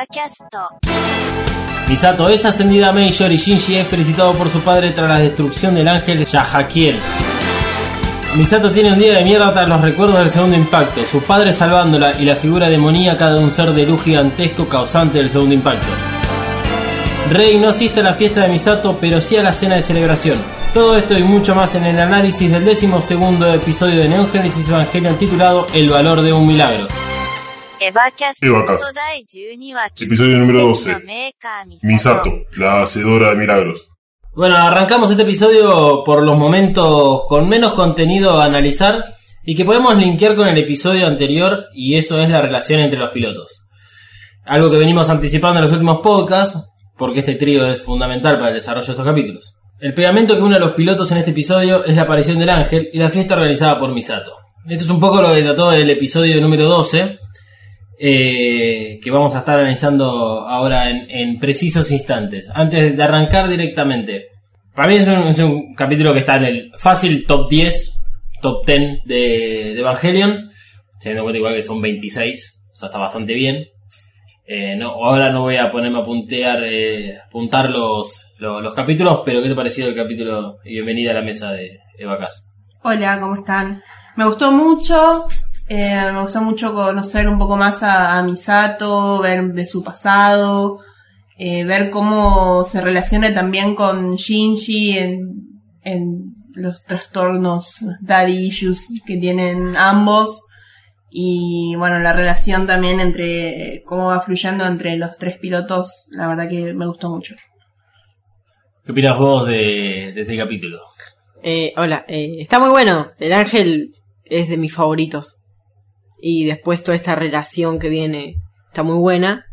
エヴァキャスト Misato es ascendida a Major y Shinji es felicitado por su padre tras la destrucción del ángel Yahakiel. Misato tiene un día de mierda tras los recuerdos del segundo impacto, su padre salvándola y la figura demoníaca de un ser de luz gigantesco causante del segundo impacto. Rey no asiste a la fiesta de Misato, pero sí a la cena de celebración. Todo esto y mucho más en el análisis del décimo segundo episodio de Neon Genesis Evangelion titulado El valor de un milagro. エヴァキャスト Evacast 第12話 Episodio número 12. メーカーミ Misato, la hacedora de milagros. Bueno, arrancamos este episodio por los momentos con menos contenido a analizar y que podemos linkear con el episodio anterior y eso es la relación entre los pilotos. Algo que venimos anticipando en los últimos podcasts porque este trío es fundamental para el desarrollo de estos capítulos. El pegamento que une a los pilotos en este episodio es la aparición del ángel y la fiesta organizada por Misato. Esto es un poco lo que trató el episodio número 12, eh, que vamos a estar analizando ahora en, en precisos instantes. Antes de arrancar directamente, para mí es un, capítulo que está en el fácil top 10, top 10 de, Evangelion, teniendo en cuenta igual que son 26, o sea, está bastante bien. Eh, no, ahora no voy a ponerme a puntear, eh, apuntar los, los, los capítulos, pero ¿qué te ha parecido el capítulo? Bienvenida a la mesa de Evacas. Hola, ¿cómo están? Me gustó mucho, eh, me gustó mucho conocer un poco más a, a Misato, ver de su pasado, eh, ver cómo se relaciona también con Shinji en, en los trastornos, daddy issues que tienen ambos. Y bueno, la relación también entre cómo va fluyendo entre los tres pilotos, la verdad que me gustó mucho. ¿Qué opinas vos de, de este capítulo? Eh, hola, eh, está muy bueno. El ángel es de mis favoritos. Y después toda esta relación que viene está muy buena.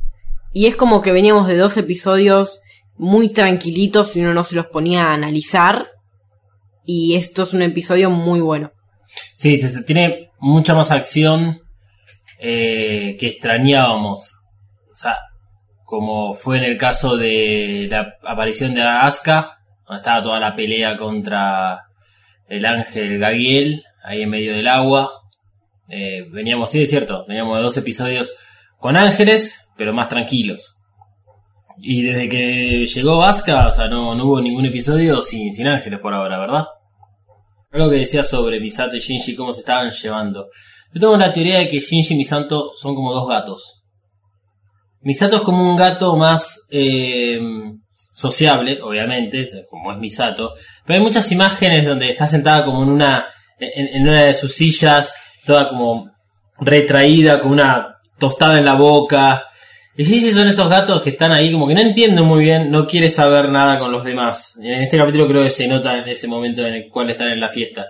Y es como que veníamos de dos episodios muy tranquilitos y uno no se los ponía a analizar. Y esto es un episodio muy bueno. Sí, tiene mucha más acción eh, que extrañábamos. O sea, como fue en el caso de la aparición de Asuka, donde estaba toda la pelea contra el ángel Gagiel, ahí en medio del agua. Eh, veníamos, sí, es cierto, veníamos de dos episodios con ángeles, pero más tranquilos. Y desde que llegó Asuka, o sea, no, no hubo ningún episodio sin, sin ángeles por ahora, ¿verdad? Algo que decía sobre Misato y Shinji, cómo se estaban llevando. Yo tengo la teoría de que Shinji y Misato son como dos gatos. Misato es como un gato más eh, sociable, obviamente, como es Misato. Pero hay muchas imágenes donde está sentada como en una, en, en una de sus sillas, toda como retraída, con una tostada en la boca. Y Shinji son esos gatos que están ahí como que no entienden muy bien, no quiere saber nada con los demás. En este capítulo creo que se nota en ese momento en el cual están en la fiesta.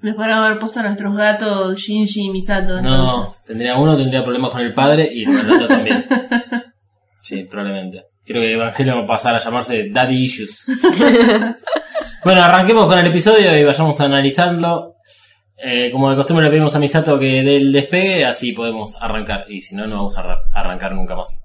Me podrían haber puesto a nuestros gatos Shinji y Misato. No, entonces. tendría uno tendría problemas con el padre y el otro también. Sí, probablemente. Creo que Evangelio va a pasar a llamarse Daddy Issues. bueno, arranquemos con el episodio y vayamos a analizarlo. Eh, como de costumbre le pedimos a Misato que dé el despegue, así podemos arrancar. Y si no, no vamos a arra- arrancar nunca más.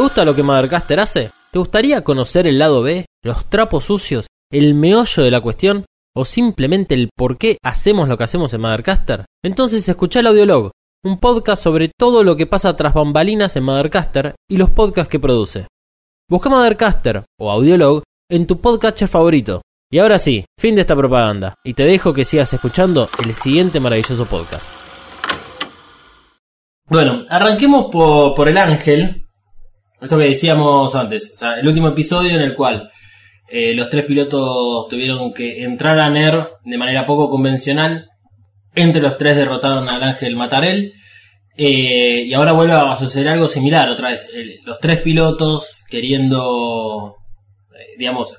¿Te gusta lo que Mothercaster hace? ¿Te gustaría conocer el lado B, los trapos sucios, el meollo de la cuestión o simplemente el por qué hacemos lo que hacemos en Mothercaster? Entonces escucha el Audiolog, un podcast sobre todo lo que pasa tras bambalinas en Mothercaster y los podcasts que produce. Busca Mothercaster o Audiolog en tu podcatcher favorito. Y ahora sí, fin de esta propaganda, y te dejo que sigas escuchando el siguiente maravilloso podcast. Bueno, arranquemos por el ángel. Esto que decíamos antes, el último episodio en el cual eh, los tres pilotos tuvieron que entrar a NER de manera poco convencional. Entre los tres derrotaron al ángel Matarel. Eh, y ahora vuelve a suceder algo similar otra vez. Los tres pilotos queriendo, eh, digamos,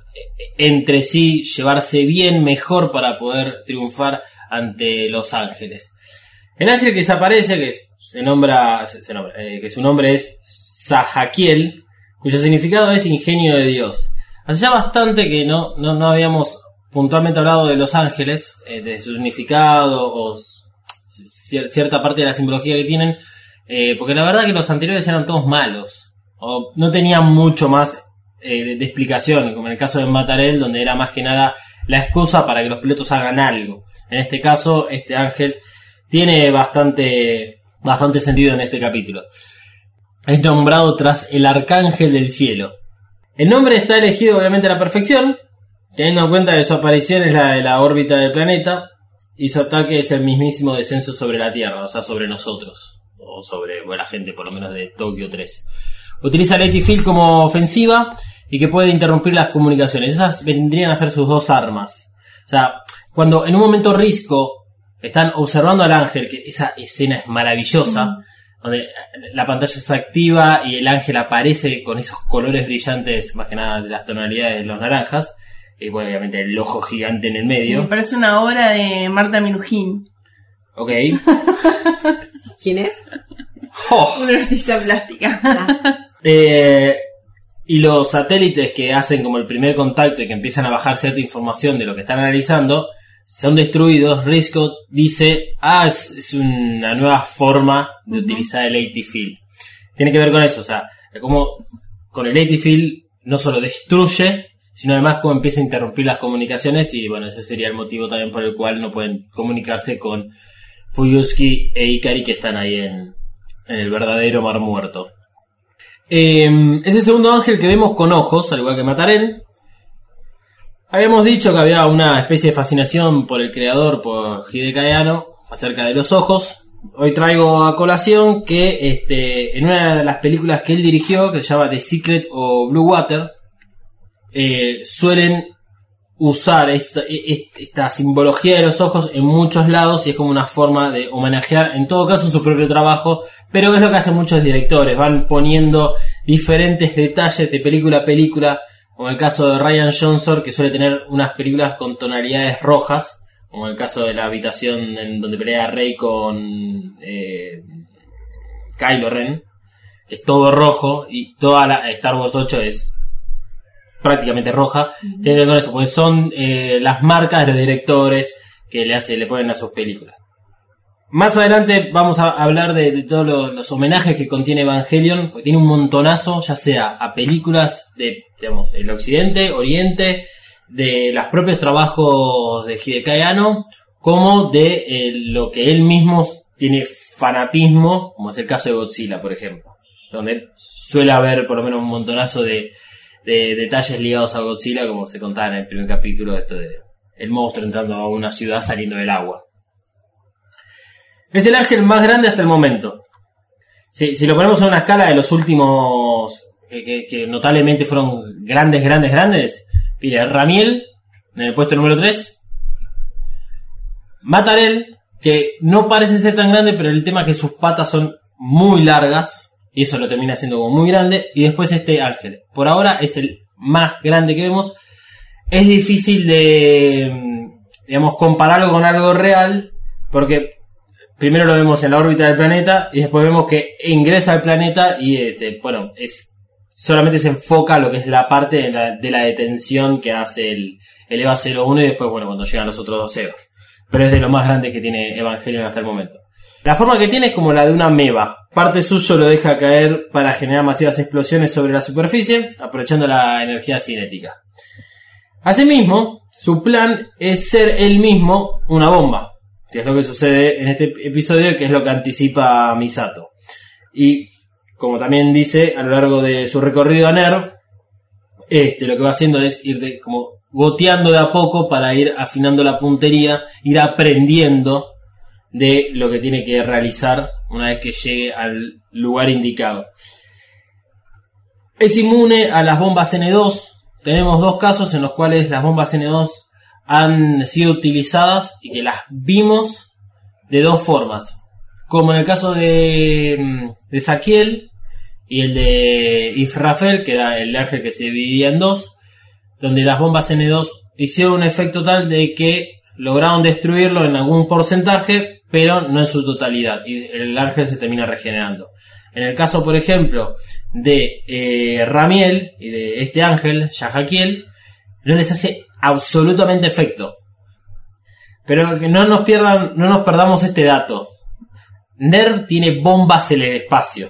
entre sí llevarse bien, mejor para poder triunfar ante los ángeles. El ángel que se aparece, que se nombra, se- nombra, que su nombre es Sahakiel, cuyo significado es ingenio de Dios. Hace ya bastante que no, no, no habíamos puntualmente hablado de los ángeles, eh, de su significado o cierta parte de la simbología que tienen, eh, porque la verdad que los anteriores eran todos malos, o no tenían mucho más eh, de, de explicación, como en el caso de Matarel, donde era más que nada la excusa para que los pilotos hagan algo. En este caso, este ángel tiene bastante, bastante sentido en este capítulo. Es nombrado tras el arcángel del cielo. El nombre está elegido obviamente a la perfección, teniendo en cuenta que su aparición es la de la órbita del planeta y su ataque es el mismísimo descenso sobre la Tierra, o sea, sobre nosotros, o sobre la gente por lo menos de Tokio 3. Utiliza el Field como ofensiva y que puede interrumpir las comunicaciones. Esas vendrían a ser sus dos armas. O sea, cuando en un momento Risco están observando al ángel, que esa escena es maravillosa, donde la pantalla se activa y el ángel aparece con esos colores brillantes, más que nada de las tonalidades de los naranjas, y bueno, obviamente el ojo gigante en el Sí, medio. parece una obra de Marta Minujín. Ok. ¿Quién es? Oh. Una artista plástica. Eh, y los satélites que hacen como el primer contacto y que empiezan a bajar cierta información de lo que están analizando, son destruidos. Risco dice, ah, es, es una nueva forma de utilizar el AT Field. Tiene que ver con eso, o sea, como con el AT Field no solo destruye, sino además como empieza a interrumpir las comunicaciones y bueno, ese sería el motivo también por el cual no pueden comunicarse con Fuyuski e Ikari que están ahí en, en el verdadero mar muerto. Eh, es el segundo ángel que vemos con ojos, al igual que Matarel. Habíamos dicho que había una especie de fascinación por el creador, por Hideki Anno, acerca de los ojos. Hoy traigo a colación que este, en una de las películas que él dirigió, que se llama The Secret o Blue Water, eh, suelen usar esta, e- esta simbología de los ojos en muchos lados y es como una forma de homenajear en todo caso su propio trabajo, pero es lo que hacen muchos directores, van poniendo diferentes detalles de película a película, como el caso de Ryan Johnson que suele tener unas películas con tonalidades rojas, como el caso de la habitación en donde pelea Rey con eh, Kylo Ren, que es todo rojo y toda la Star Wars 8 es prácticamente roja. Tiene que ver con eso, porque son eh, las marcas de los directores que le, hace, le ponen a sus películas. Más adelante vamos a hablar de, todos los, homenajes que contiene Evangelion, porque tiene un montonazo, ya sea a películas de, digamos, el occidente, oriente, de los propios trabajos de Hideki Anno, como de eh, lo que él mismo tiene fanatismo, como es el caso de Godzilla, por ejemplo, donde suele haber por lo menos un montonazo de, de detalles ligados a Godzilla, como se contaba en el primer capítulo, esto de el monstruo entrando a una ciudad saliendo del agua. Es el ángel más grande hasta el momento. Si, lo ponemos en una escala de los últimos, que, que- notablemente fueron grandes, grandes, grandes, mire, Ramiel, en el puesto número 3. Matarel, que no parece ser tan grande, pero el tema es que sus patas son muy largas, y eso lo termina siendo como muy grande. Y después este ángel. Por ahora es el más grande que vemos. Es difícil de, mm, digamos, compararlo con algo real, porque primero lo vemos en la órbita del planeta y después vemos que ingresa al planeta y, este, bueno, es solamente se enfoca a lo que es la parte de la, de la detención que hace el, el EVA 01 y después, bueno, cuando llegan los otros dos EVAs. Pero es de lo más grande que tiene Evangelion hasta el momento. La forma que tiene es como la de una meba. Parte suyo lo deja caer para generar masivas explosiones sobre la superficie, aprovechando la energía cinética. Asimismo, su plan es ser él mismo una bomba, que es lo que sucede en este episodio, que es lo que anticipa Misato. Y como también dice, a lo largo de su recorrido a NERV, este, lo que va haciendo es ir de, como goteando de a poco para ir afinando la puntería, ir aprendiendo de lo que tiene que realizar una vez que llegue al lugar indicado. Es inmune a las bombas N2. Tenemos dos casos en los cuales las bombas N2 han sido utilizadas y que las vimos de dos formas. Como en el caso de, mm, de Saquiel y el de Israfel, que era el ángel que se dividía en dos, donde las bombas N2 hicieron un efecto tal de que lograron destruirlo en algún porcentaje, pero no en su totalidad, y el ángel se termina regenerando. En el caso, por ejemplo, de eh, Ramiel y de este ángel, Yahakiel, no les hace absolutamente efecto. Pero que no nos pierdan, no nos perdamos este dato. NERV tiene bombas en el espacio.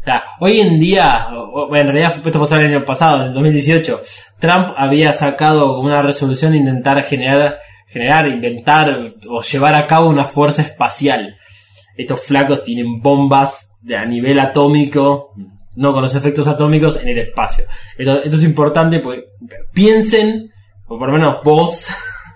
O sea, hoy en día, en realidad esto pasó el año pasado, en el 2018, Trump había sacado una resolución de intentar generar, generar, inventar o llevar a cabo una fuerza espacial. Estos flacos tienen bombas de a nivel atómico, no con los efectos atómicos, en el espacio. Esto, es importante porque piensen, o por lo menos vos,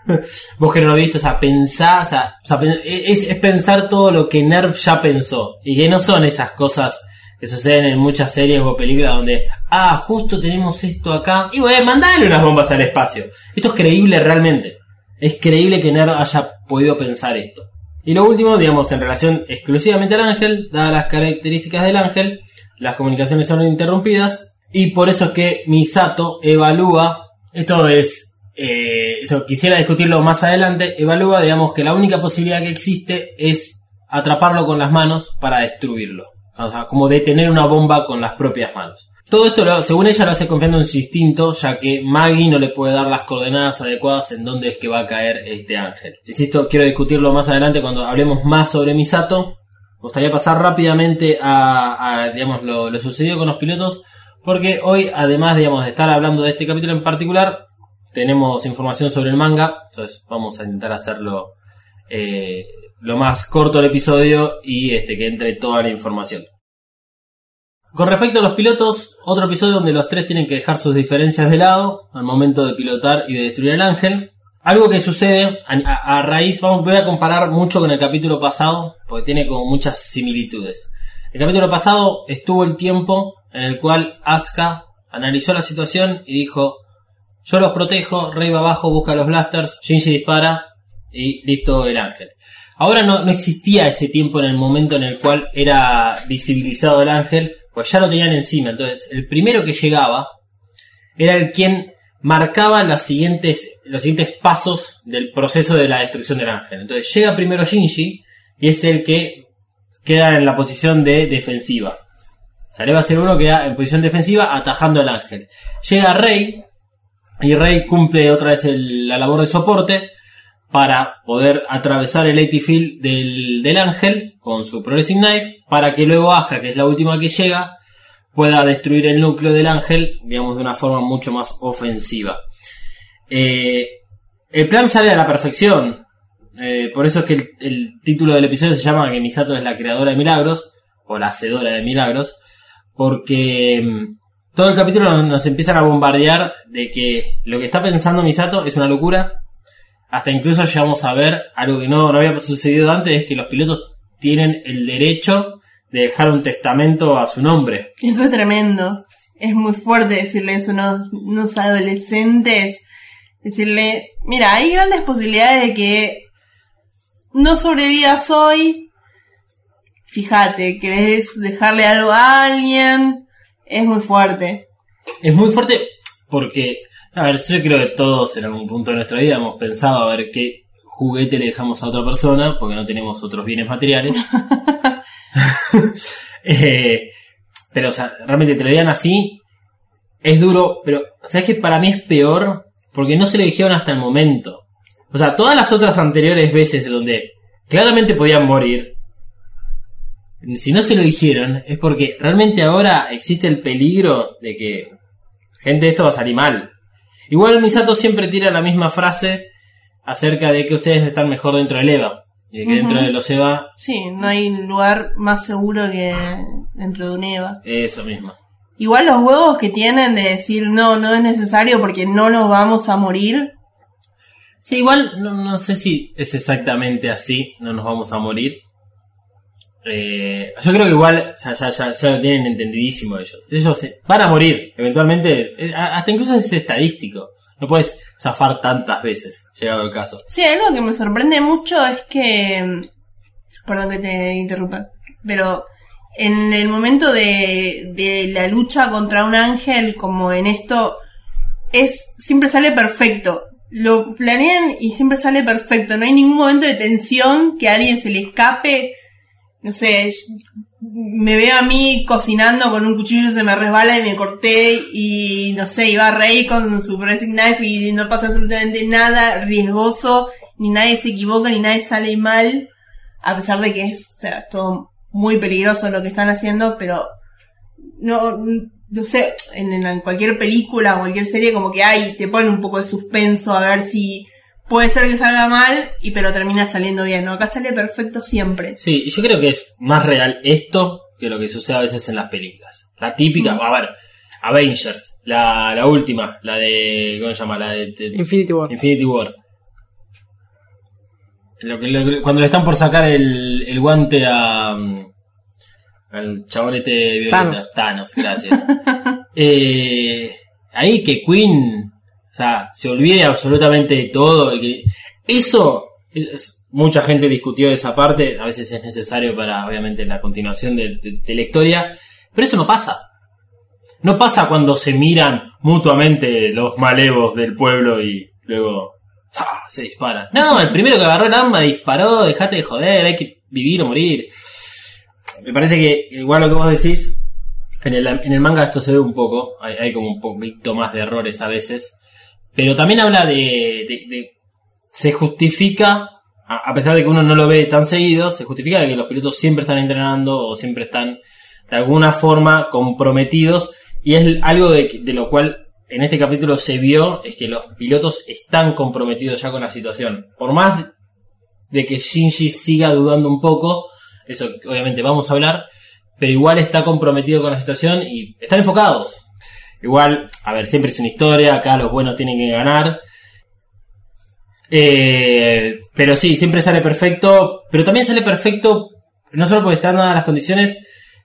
vos que no lo viste, o sea, o sea, pen- es, es pensar todo lo que NERV ya pensó. Y que no son esas cosas que suceden en muchas series o películas donde, ah, justo tenemos esto acá, y bueno, mandale unas bombas al espacio. Esto es creíble realmente. Es creíble que NERV haya podido pensar esto. Y lo último, digamos, en relación exclusivamente al ángel, dadas las características del ángel, las comunicaciones son interrumpidas, y por eso es que Misato evalúa, esto es, eh, esto quisiera discutirlo más adelante, evalúa, digamos, que la única posibilidad que existe es atraparlo con las manos para destruirlo. O sea, como detener una bomba con las propias manos. Todo esto, según ella, lo hace confiando en su instinto, ya que Maggie no le puede dar las coordenadas adecuadas en dónde es que va a caer este ángel. Insisto, quiero discutirlo más adelante cuando hablemos más sobre Misato. Me gustaría pasar rápidamente a, digamos, lo, sucedido con los pilotos, porque hoy, además, de estar hablando de este capítulo en particular, tenemos información sobre el manga, entonces vamos a intentar hacerlo eh, lo más corto el episodio y este que entre toda la información. Con respecto a los pilotos, otro episodio donde los tres tienen que dejar sus diferencias de lado al momento de pilotar y de destruir el ángel. Algo que sucede a, raíz, vamos, voy a comparar mucho con el capítulo pasado, porque tiene como muchas similitudes. El capítulo pasado estuvo el tiempo en el cual Asuka analizó la situación y dijo, yo los protejo, Rey va abajo, busca los blasters, Shinji dispara y listo el ángel. Ahora no, no existía ese tiempo en el momento en el cual era visibilizado el ángel, pues ya lo tenían encima. Entonces, el primero que llegaba era el quien marcaba los siguientes, los siguientes pasos del proceso de la destrucción del ángel. Entonces, llega primero Shinji y es el que queda en la posición de defensiva. O sea, le va a ser uno que queda en posición defensiva atajando al ángel. Llega Rey y Rey cumple otra vez la labor de soporte para poder atravesar el AT field del, del ángel con su Progressing Knife para que luego Aska, que es la última que llega, pueda destruir el núcleo del ángel, digamos, de una forma mucho más ofensiva. Eh, el plan sale a la perfección. eh, por eso es que el, el título del episodio se llama que Misato es la creadora de milagros, o la hacedora de milagros, porque mm, todo el capítulo nos empiezan a bombardear de que lo que está pensando Misato es una locura. Hasta incluso llegamos a ver algo que no, no había sucedido antes, es que los pilotos tienen el derecho de dejar un testamento a su nombre. Eso es tremendo. Es muy fuerte decirle eso a unos, unos adolescentes. Decirle, mira, hay grandes posibilidades de que no sobrevivas hoy. Fíjate, querés dejarle algo a alguien. Es muy fuerte. Es muy fuerte porque, a ver, yo creo que todos en algún punto de nuestra vida hemos pensado a ver qué juguete le dejamos a otra persona porque no tenemos otros bienes materiales. Eh, pero, o sea, realmente te lo digan así, es duro, pero, ¿sabes que Para mí es peor porque no se lo dijeron hasta el momento. O sea, todas las otras anteriores veces donde claramente podían morir. Si no se lo dijeron, es porque realmente ahora existe el peligro de que, gente, esto va a salir mal. Igual Misato siempre tira la misma frase acerca de que ustedes están mejor dentro del EVA. Y que dentro de los EVA, Sí, no hay lugar más seguro que dentro de un EVA. eso mismo. Igual los huevos que tienen de decir no, no es necesario porque no nos vamos a morir. Sí, igual no, no sé si es exactamente así, no nos vamos a morir. Eh, yo creo que igual ya, ya, ya, lo tienen entendidísimo ellos. Ellos se- van a morir, eventualmente, eh, hasta incluso es estadístico. No puedes zafar tantas veces, llegado el caso. Sí, algo que me sorprende mucho es que. Perdón que te interrumpa. Pero en el momento de, de la lucha contra un ángel, como en esto, es siempre sale perfecto. Lo planean y siempre sale perfecto. No hay ningún momento de tensión que a alguien se le escape. No sé, me veo a mí cocinando con un cuchillo, se me resbala y me corté y no sé, iba Rey con su pressing knife y no pasa absolutamente nada riesgoso, ni nadie se equivoca, ni nadie sale mal, a pesar de que es, o todo muy peligroso lo que están haciendo, pero no, no sé, en, en cualquier película o cualquier serie como que hay, te pone un poco de suspenso a ver si puede ser que salga mal, y pero termina saliendo bien, ¿no? Acá sale perfecto siempre. Sí, y yo creo que es más real esto que lo que sucede a veces en las películas. La típica, a ver, Avengers, la, la última, la de, ¿cómo se llama? La de, de- Infinity War. Infinity War. Lo que, lo cuando le están por sacar el, el guante a. mm, al chabón este violeta. Thanos. Thanos, gracias. Eh, ahí que Queen. O sea, se olvide absolutamente de todo. eso. es- es- mucha gente discutió esa parte. A veces es necesario para, obviamente, la continuación de la historia. Pero eso no pasa. No pasa cuando se miran mutuamente los malevos del pueblo y luego ¡ah! se disparan. No, el primero que agarró el arma disparó, dejate de joder, hay que vivir o morir. Me parece que igual lo que vos decís, en el, en el manga esto se ve un poco, hay, hay como un poquito más de errores a veces, pero también habla de... de- de- se justifica, a, pesar de que uno no lo ve tan seguido, se justifica de que los pilotos siempre están entrenando o siempre están de alguna forma comprometidos y es algo de lo cual en este capítulo se vio es que los pilotos están comprometidos ya con la situación. Por más de que Shinji siga dudando un poco, eso obviamente vamos a hablar, pero igual está comprometido con la situación y están enfocados. Igual, a ver, siempre es una historia, acá los buenos tienen que ganar. Eh, pero sí, siempre sale perfecto, pero también sale perfecto no solo porque están dadas las condiciones,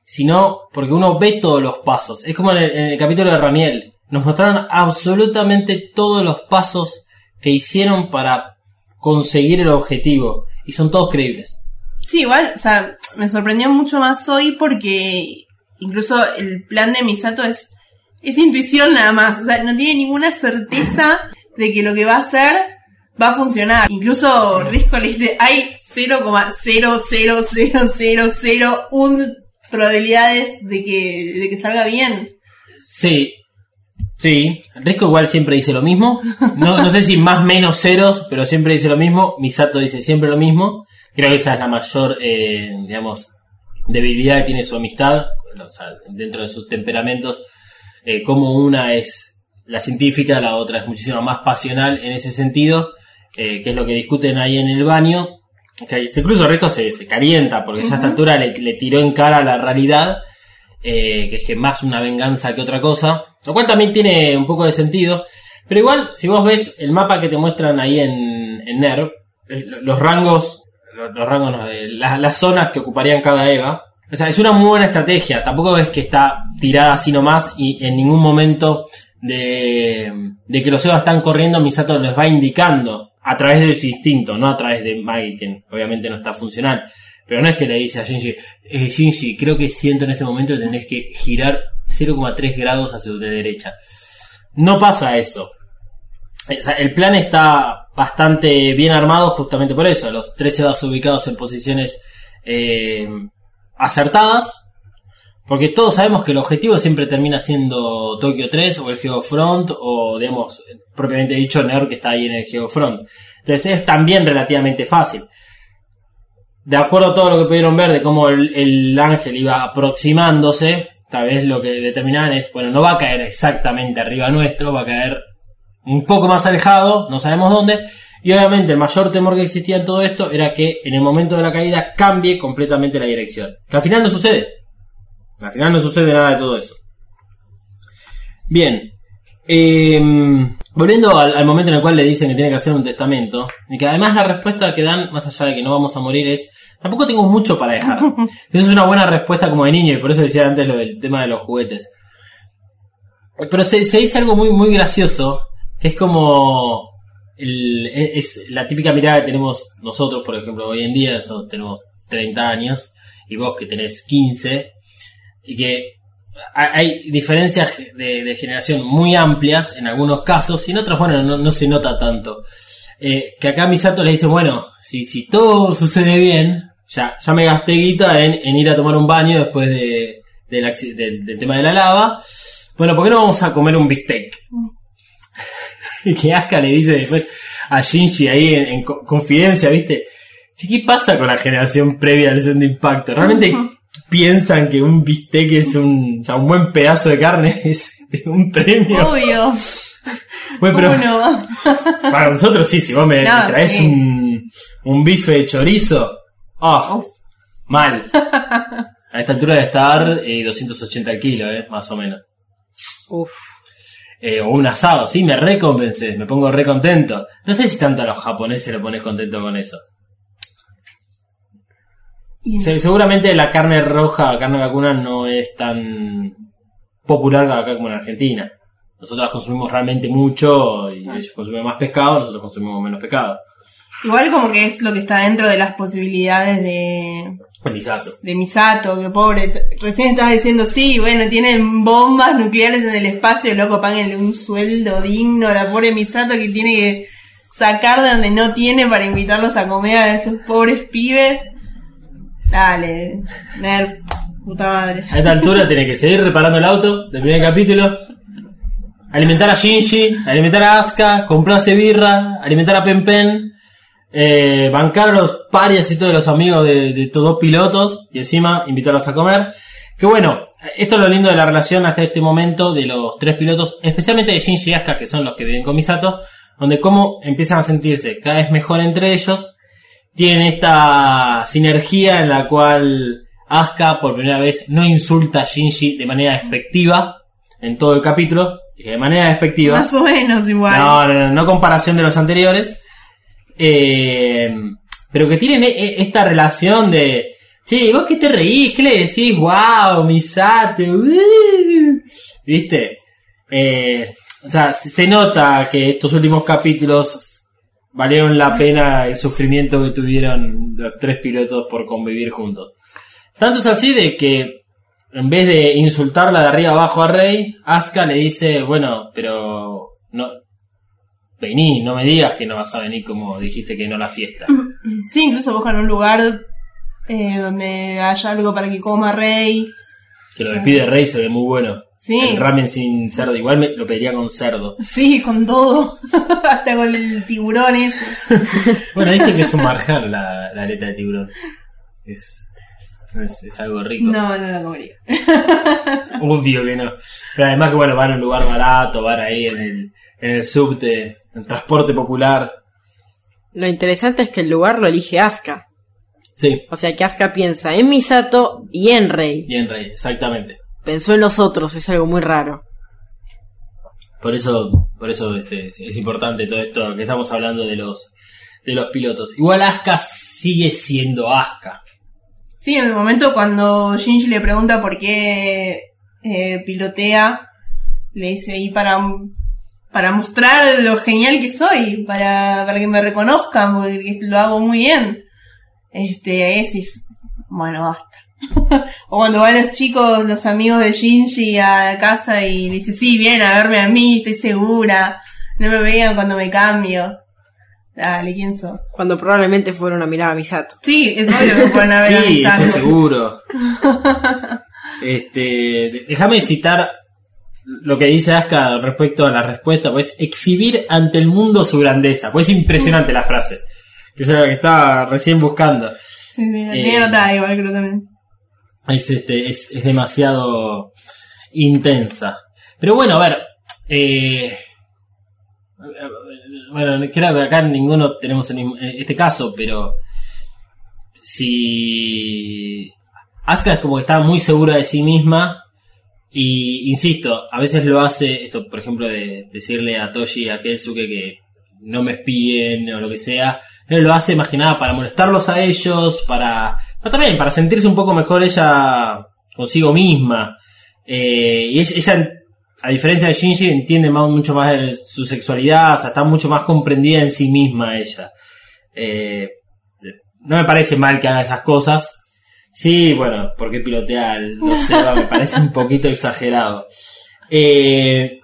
sino porque uno ve todos los pasos. Es como en el, en el capítulo de Ramiel. Nos mostraron absolutamente todos los pasos que hicieron para conseguir el objetivo. Y son todos creíbles. Sí, igual, o sea, me sorprendió mucho más hoy porque incluso el plan de Misato es, es intuición nada más. O sea, no tiene ninguna certeza de que lo que va a hacer va a funcionar. Incluso Risco le dice, hay 0,0000001 probabilidades de que, de que salga bien. Sí. Sí. Risco igual siempre dice lo mismo. No, no sé si más menos ceros, pero siempre dice lo mismo. Misato dice siempre lo mismo. Creo que esa es la mayor, eh, digamos, debilidad que tiene su amistad. O sea, dentro de sus temperamentos. Eh, como una es la científica, la otra es muchísimo más pasional en ese sentido. eh, que es lo que discuten ahí en el baño. Que este, incluso Risco se, se calienta porque ya a esta altura le, le tiró en cara la realidad eh, que es que más una venganza que otra cosa, lo cual también tiene un poco de sentido, pero igual, si vos ves el mapa que te muestran ahí en, en NERV, lo- los rangos, los, los rangos, no, eh, las, las zonas que ocuparían cada EVA, o sea, es una muy buena estrategia, tampoco es que está tirada así nomás y en ningún momento de, que los EVA están corriendo, Misato les va indicando a través de su instinto, no a través de Maggie, que obviamente no está funcional. Pero no es que le dice a Shinji, eh, Shinji, creo que siento en este momento que tenés que girar 0,3 grados hacia de derecha. No pasa eso. O sea, el plan está bastante bien armado justamente por eso. Los tres EVAs ubicados en posiciones eh, acertadas. Porque todos sabemos que el objetivo siempre termina siendo Tokio 3 o el Geofront o, digamos, propiamente dicho, NER que está ahí en el Geofront. Entonces es también relativamente fácil. de acuerdo a todo lo que pudieron ver de cómo el, el ángel iba aproximándose, tal vez lo que determinaban es, bueno, no va a caer exactamente arriba nuestro, va a caer un poco más alejado, no sabemos dónde, y obviamente el mayor temor que existía en todo esto era que en el momento de la caída cambie completamente la dirección. Que al final no sucede. Al final no sucede nada de todo eso. Bien. eh, volviendo al, al momento en el cual le dicen que tiene que hacer un testamento, y que además la respuesta que dan, más allá de que no vamos a morir, es tampoco tengo mucho para dejar. Eso es una buena respuesta como de niño, y por eso decía antes lo del tema de los juguetes. Pero se, se dice algo muy, muy gracioso, que es como el- es es la típica mirada que tenemos nosotros, por ejemplo, hoy en día, tenemos 30 años, y vos que tenés 15, y que ha- hay diferencias de, generación muy amplias en algunos casos, y en otros, bueno, no, no se nota tanto. Eh, que acá Misato le dice, bueno, si, si todo sucede bien, ya, ya me gasté guita en, en ir a tomar un baño después de, acci- del- del tema de la lava. Bueno, ¿por qué no vamos a comer un bistec? Y que Asuka le dice después a Shinji ahí en, en co- confidencia, ¿viste? Che, ¿Qué pasa con la generación previa al segundo impacto? ¿Realmente piensan que un bistec es un, o sea, un buen pedazo de carne? Es un premio. Obvio. Bueno, para nosotros sí, si vos me No, traes sí. un, un bife de chorizo, Uf. mal. A esta altura de estar eh, 280 al kilo, eh, más o menos. Uf. Eh, o un asado, sí, me recompensé, me pongo re contento. No sé si tanto a los japoneses lo pones contento con eso. Se- seguramente la carne roja, carne vacuna, no es tan popular acá como en Argentina. Nosotros consumimos realmente mucho y ellos consumen más pescado, nosotros consumimos menos pescado. Igual como que es lo que está dentro de las posibilidades de, El misato. de Misato, que pobre. Recién estabas diciendo, sí, bueno, tienen bombas nucleares en el espacio, loco, páguenle un sueldo digno a la pobre Misato que tiene que sacar de donde no tiene para invitarlos a comer a esos pobres pibes. Dale, nerd, puta madre. A esta altura tiene que seguir reparando el auto del primer capítulo. Alimentar a Shinji, alimentar a Asuka, comprarse birra, alimentar a Pen Pen, eh, bancar a los parias y todos los amigos de, de estos dos pilotos y encima invitarlos a comer. Que bueno, esto es lo lindo de la relación hasta este momento de los tres pilotos, especialmente de Shinji y Asuka, que son los que viven con Misato, donde como empiezan a sentirse cada vez mejor entre ellos, tienen esta sinergia en la cual Asuka por primera vez no insulta a Shinji de manera despectiva en todo el capítulo, de manera despectiva. Más o menos igual. No, no, no, no comparación de los anteriores. Eh, pero que tienen e- e- esta relación de, che, ¿y ¿vos qué te reís? ¿Qué le decís? ¡Wow! Misato! uh", ¿Viste? Eh, o sea, se se nota que estos últimos capítulos valieron la pena el sufrimiento que tuvieron los tres pilotos por convivir juntos. Tanto es así de que en vez de insultarla de arriba abajo a Rey, Asuka le dice, bueno, pero no vení, no me digas que no vas a venir como dijiste que no a la fiesta. Sí, incluso buscan un lugar eh, donde haya algo para que coma Rey. Que lo que pide Rey se ve muy bueno. Sí. El ramen sin cerdo, igual me lo pediría con cerdo. Sí, con todo. Hasta con el tiburón ese. Bueno, dicen que es un marjar la, la aleta de tiburón. Es, es, es algo rico. No, no la comería. Obvio que no. Pero además que bueno, van a un lugar barato, van ahí en el, en el subte, en transporte popular. Lo interesante es que el lugar lo elige Asuka. Sí, O sea que Asuka piensa en Misato y en Rey. bien Rey, exactamente. Pensó en los otros, es algo muy raro. Por eso, por eso este, es, es importante todo esto que estamos hablando de los de los pilotos. Igual Asuka sigue siendo Asuka. Sí, en el momento cuando Shinji le pregunta por qué eh, pilotea, le dice, y para, para mostrar lo genial que soy, para, para que me reconozcan, porque lo hago muy bien. Este, ahí decís, bueno, basta. o cuando van los chicos, los amigos de Shinji a casa y dice, sí, vienen a verme a mí, estoy segura. No me vean cuando me cambio. Dale, ¿quién sos? Cuando probablemente fueron a mirar a Misato. Sí, es obvio que pueden haber Sí, eso avisado. seguro. este, déjame citar lo que dice Asuka respecto a la respuesta, pues exhibir ante el mundo su grandeza. Pues es impresionante la frase. Que es lo que estaba recién buscando. Sí, sí, la Eh, anotada igual, creo también. es, este, es, es demasiado intensa. Pero bueno, a ver. eh, bueno, creo que acá ninguno tenemos mismo- eh, este caso, pero si Asuka es como que está muy segura de sí misma y insisto, a veces lo hace esto, por ejemplo, de decirle a Toshi y a Kensuke que no me espíen o lo que sea, él lo hace más que nada para molestarlos a ellos, para, para también para sentirse un poco mejor ella consigo misma. Eh, y ella, a diferencia de Shinji, entiende más, mucho más su sexualidad, está mucho más comprendida en sí misma ella. Eh, no me parece mal que haga esas cosas. Sí, bueno, porque pilotea el Seba me parece un poquito exagerado. Eh,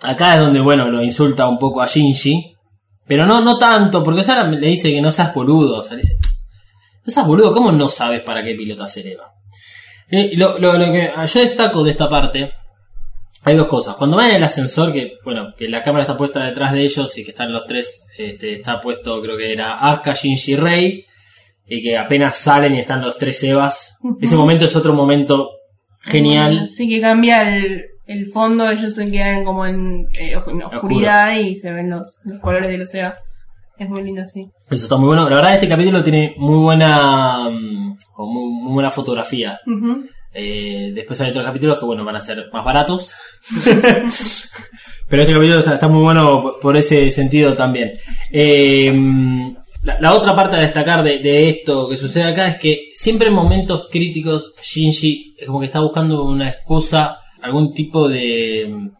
acá es donde, bueno, lo insulta un poco a Shinji. Pero no, no tanto, porque sea, le dice que no seas boludo. O sea, le dice, no seas boludo, ¿cómo no sabes para qué pilotas el Eva? Eh, lo, lo- que yo destaco de esta parte, hay dos cosas. Cuando van en el ascensor, que bueno, que la cámara está puesta detrás de ellos y que están los tres, este, está puesto, creo que era Asuka, Shinji y Y que apenas salen y están los tres Evas. Ese momento es otro momento genial. Sí, que cambia el, el fondo, ellos se quedan como en, eh, en oscuridad y se ven los, los colores del océano. Es muy lindo, sí. Eso está muy bueno. La verdad, este capítulo tiene muy buena, mm, muy, muy buena fotografía. Eh, después hay otros capítulos que, bueno, van a ser más baratos. Pero este capítulo está, está muy bueno por- por ese sentido también. Eh, la, otra parte a destacar de, de esto que sucede acá es que siempre en momentos críticos Shinji es como que está buscando una excusa, algún tipo de,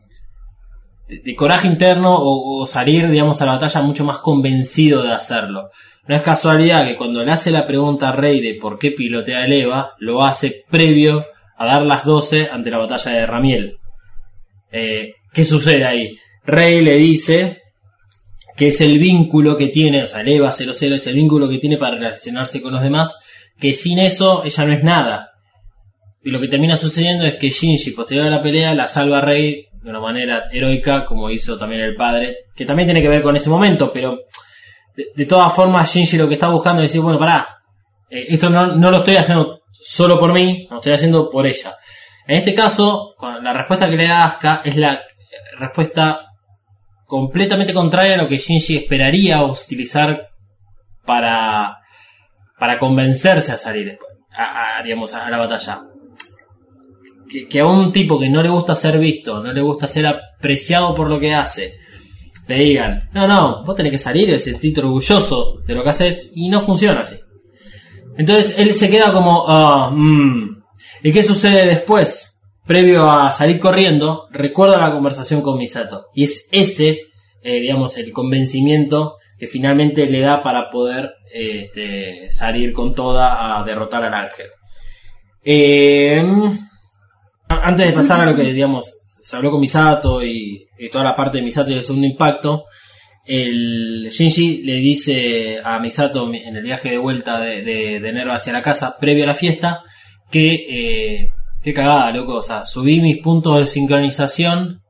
de, coraje interno o, o salir, digamos, a la batalla mucho más convencido de hacerlo. No es casualidad que cuando le hace la pregunta a Rey de por qué pilotea el EVA, lo hace previo a dar las 12 ante la batalla de Ramiel. Eh, ¿Qué sucede ahí? Rey le dice que es el vínculo que tiene, o sea, el EVA 00 es el vínculo que tiene para relacionarse con los demás, que sin eso ella no es nada. Y lo que termina sucediendo es que Shinji, posterior a la pelea, la salva a Rey de una manera heroica, como hizo también el padre, que también tiene que ver con ese momento, pero de, todas formas Shinji lo que está buscando es decir, bueno, pará, eh, esto no, no lo estoy haciendo solo por mí, lo estoy haciendo por ella. En este caso, la respuesta que le da Asuka es la respuesta completamente contraria a lo que Shinji esperaría utilizar para, para convencerse a salir a, digamos, a la batalla. Que, que a un tipo que no le gusta ser visto, no le gusta ser apreciado por lo que hace, le digan, no, no, vos tenés que salir y sentirte orgulloso de lo que haces, y no funciona así. Entonces él se queda como, ah, mm. ¿y qué sucede después? Previo a salir corriendo, recuerda la conversación con Misato. Y es ese, eh, digamos, el convencimiento que finalmente le da para poder eh, este, salir con toda a derrotar al ángel. Eh, antes de pasar a lo que, digamos, se habló con Misato y, y toda la parte de Misato y el segundo impacto, el Shinji le dice a Misato en el viaje de vuelta de, de, de Nerva hacia la casa, previo a la fiesta, que eh, qué cagada, loco, o sea, subí mis puntos de sincronización,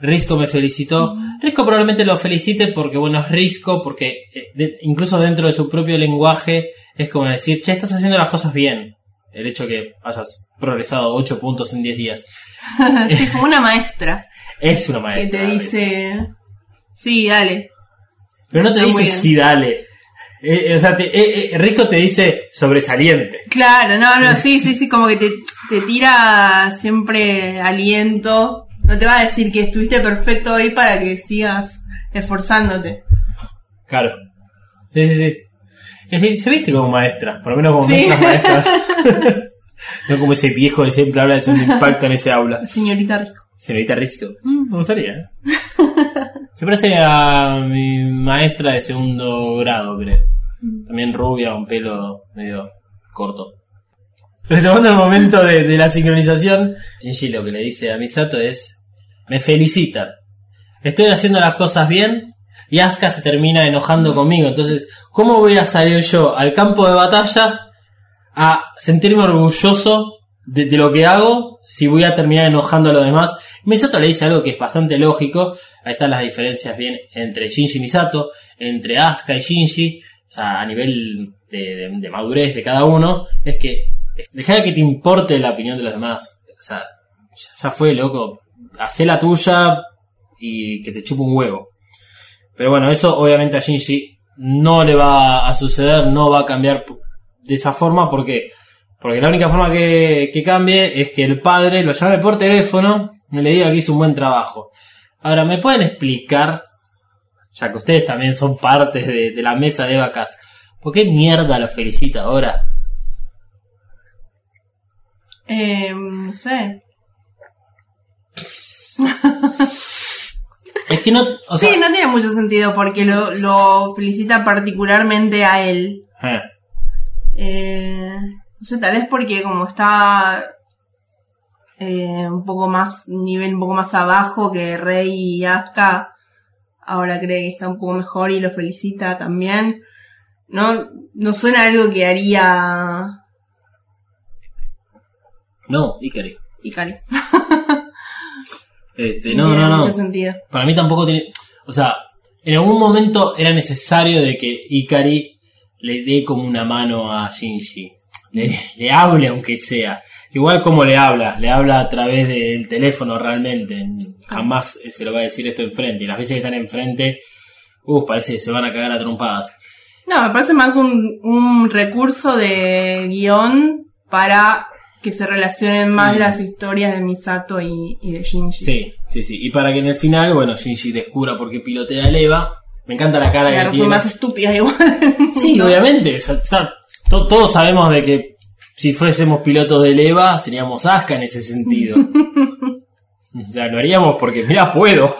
Risco me felicitó, Risco probablemente lo felicite porque, bueno, es Risco, porque eh, de- incluso dentro de su propio lenguaje es como decir, che, estás haciendo las cosas bien. El hecho que hayas progresado 8 puntos en 10 días. sí, como una maestra Es una que maestra. te dice, sí, dale. Pero no te Está dice sí, dale. Eh, eh, o sea, te, eh, Risco te dice sobresaliente. Claro, no, no, sí, sí, sí, como que te, te tira siempre aliento. No te va a decir que estuviste perfecto hoy para que sigas esforzándote. Claro. Sí, sí, sí. Es decir, se viste como maestra, por lo menos como Sí. nuestras maestras. no como ese viejo que siempre habla de su impacto en ese aula. Señorita Risco. Señorita Risco. Mm, me gustaría, ¿eh? Se parece a mi maestra de segundo grado, creo. También rubia, un pelo medio corto. Retomando el momento de, la sincronización, Shinji lo que le dice a Misato es: Me felicitan. Estoy haciendo las cosas bien y Asuka se termina enojando conmigo. Entonces, ¿cómo voy a salir yo al campo de batalla a sentirme orgulloso de, lo que hago si voy a terminar enojando a los demás? Misato le dice algo que es bastante lógico. Ahí están las diferencias bien entre Shinji y Misato, entre Asuka y Shinji. o sea, a nivel de madurez de cada uno, es que deja de que te importe la opinión de los demás. O sea, ya, fue, loco. Hacé la tuya y que te chupe un huevo. Pero bueno, eso obviamente a Shinji no le va a suceder, no va a cambiar de esa forma porque porque la única forma que, que cambie es que el padre lo llame por teléfono y le diga que hizo un buen trabajo. Ahora, ¿me pueden explicar, ya que ustedes también son partes de, de la mesa de vacas, por qué mierda lo felicita ahora? Eh, no sé. Es que no, o sea, sí, no tiene mucho sentido porque lo, lo felicita particularmente a él. eh, Eh, no sé, tal vez porque como está eh, un poco más, nivel un poco más abajo que Rey y Asuka, ahora cree que está un poco mejor y lo felicita también. No, no suena algo que haría no, Ikari. Ikari. Este, no, no, no. mucho sentido. Para mí tampoco tiene. O sea, en algún momento era necesario de que Ikari le dé como una mano a Shinji. Le, le hable aunque sea. Igual como le habla, le habla a través del teléfono realmente. Jamás se lo va a decir esto enfrente. Y las veces que están enfrente, uh, parece que se van a cagar a trompadas. No, me parece más un, un recurso de guion para que se relacionen más Mm. las historias de Misato y, y de Shinji. Sí, sí, sí. Y para que en el final, bueno, Shinji descubra por qué pilotea el Eva. Me encanta la cara La que tiene. más estúpida igual. Sí, obviamente. o sea, está- to- todos sabemos de que si fuésemos pilotos del EVA seríamos Aska en ese sentido. o sea, lo haríamos porque, mira, puedo.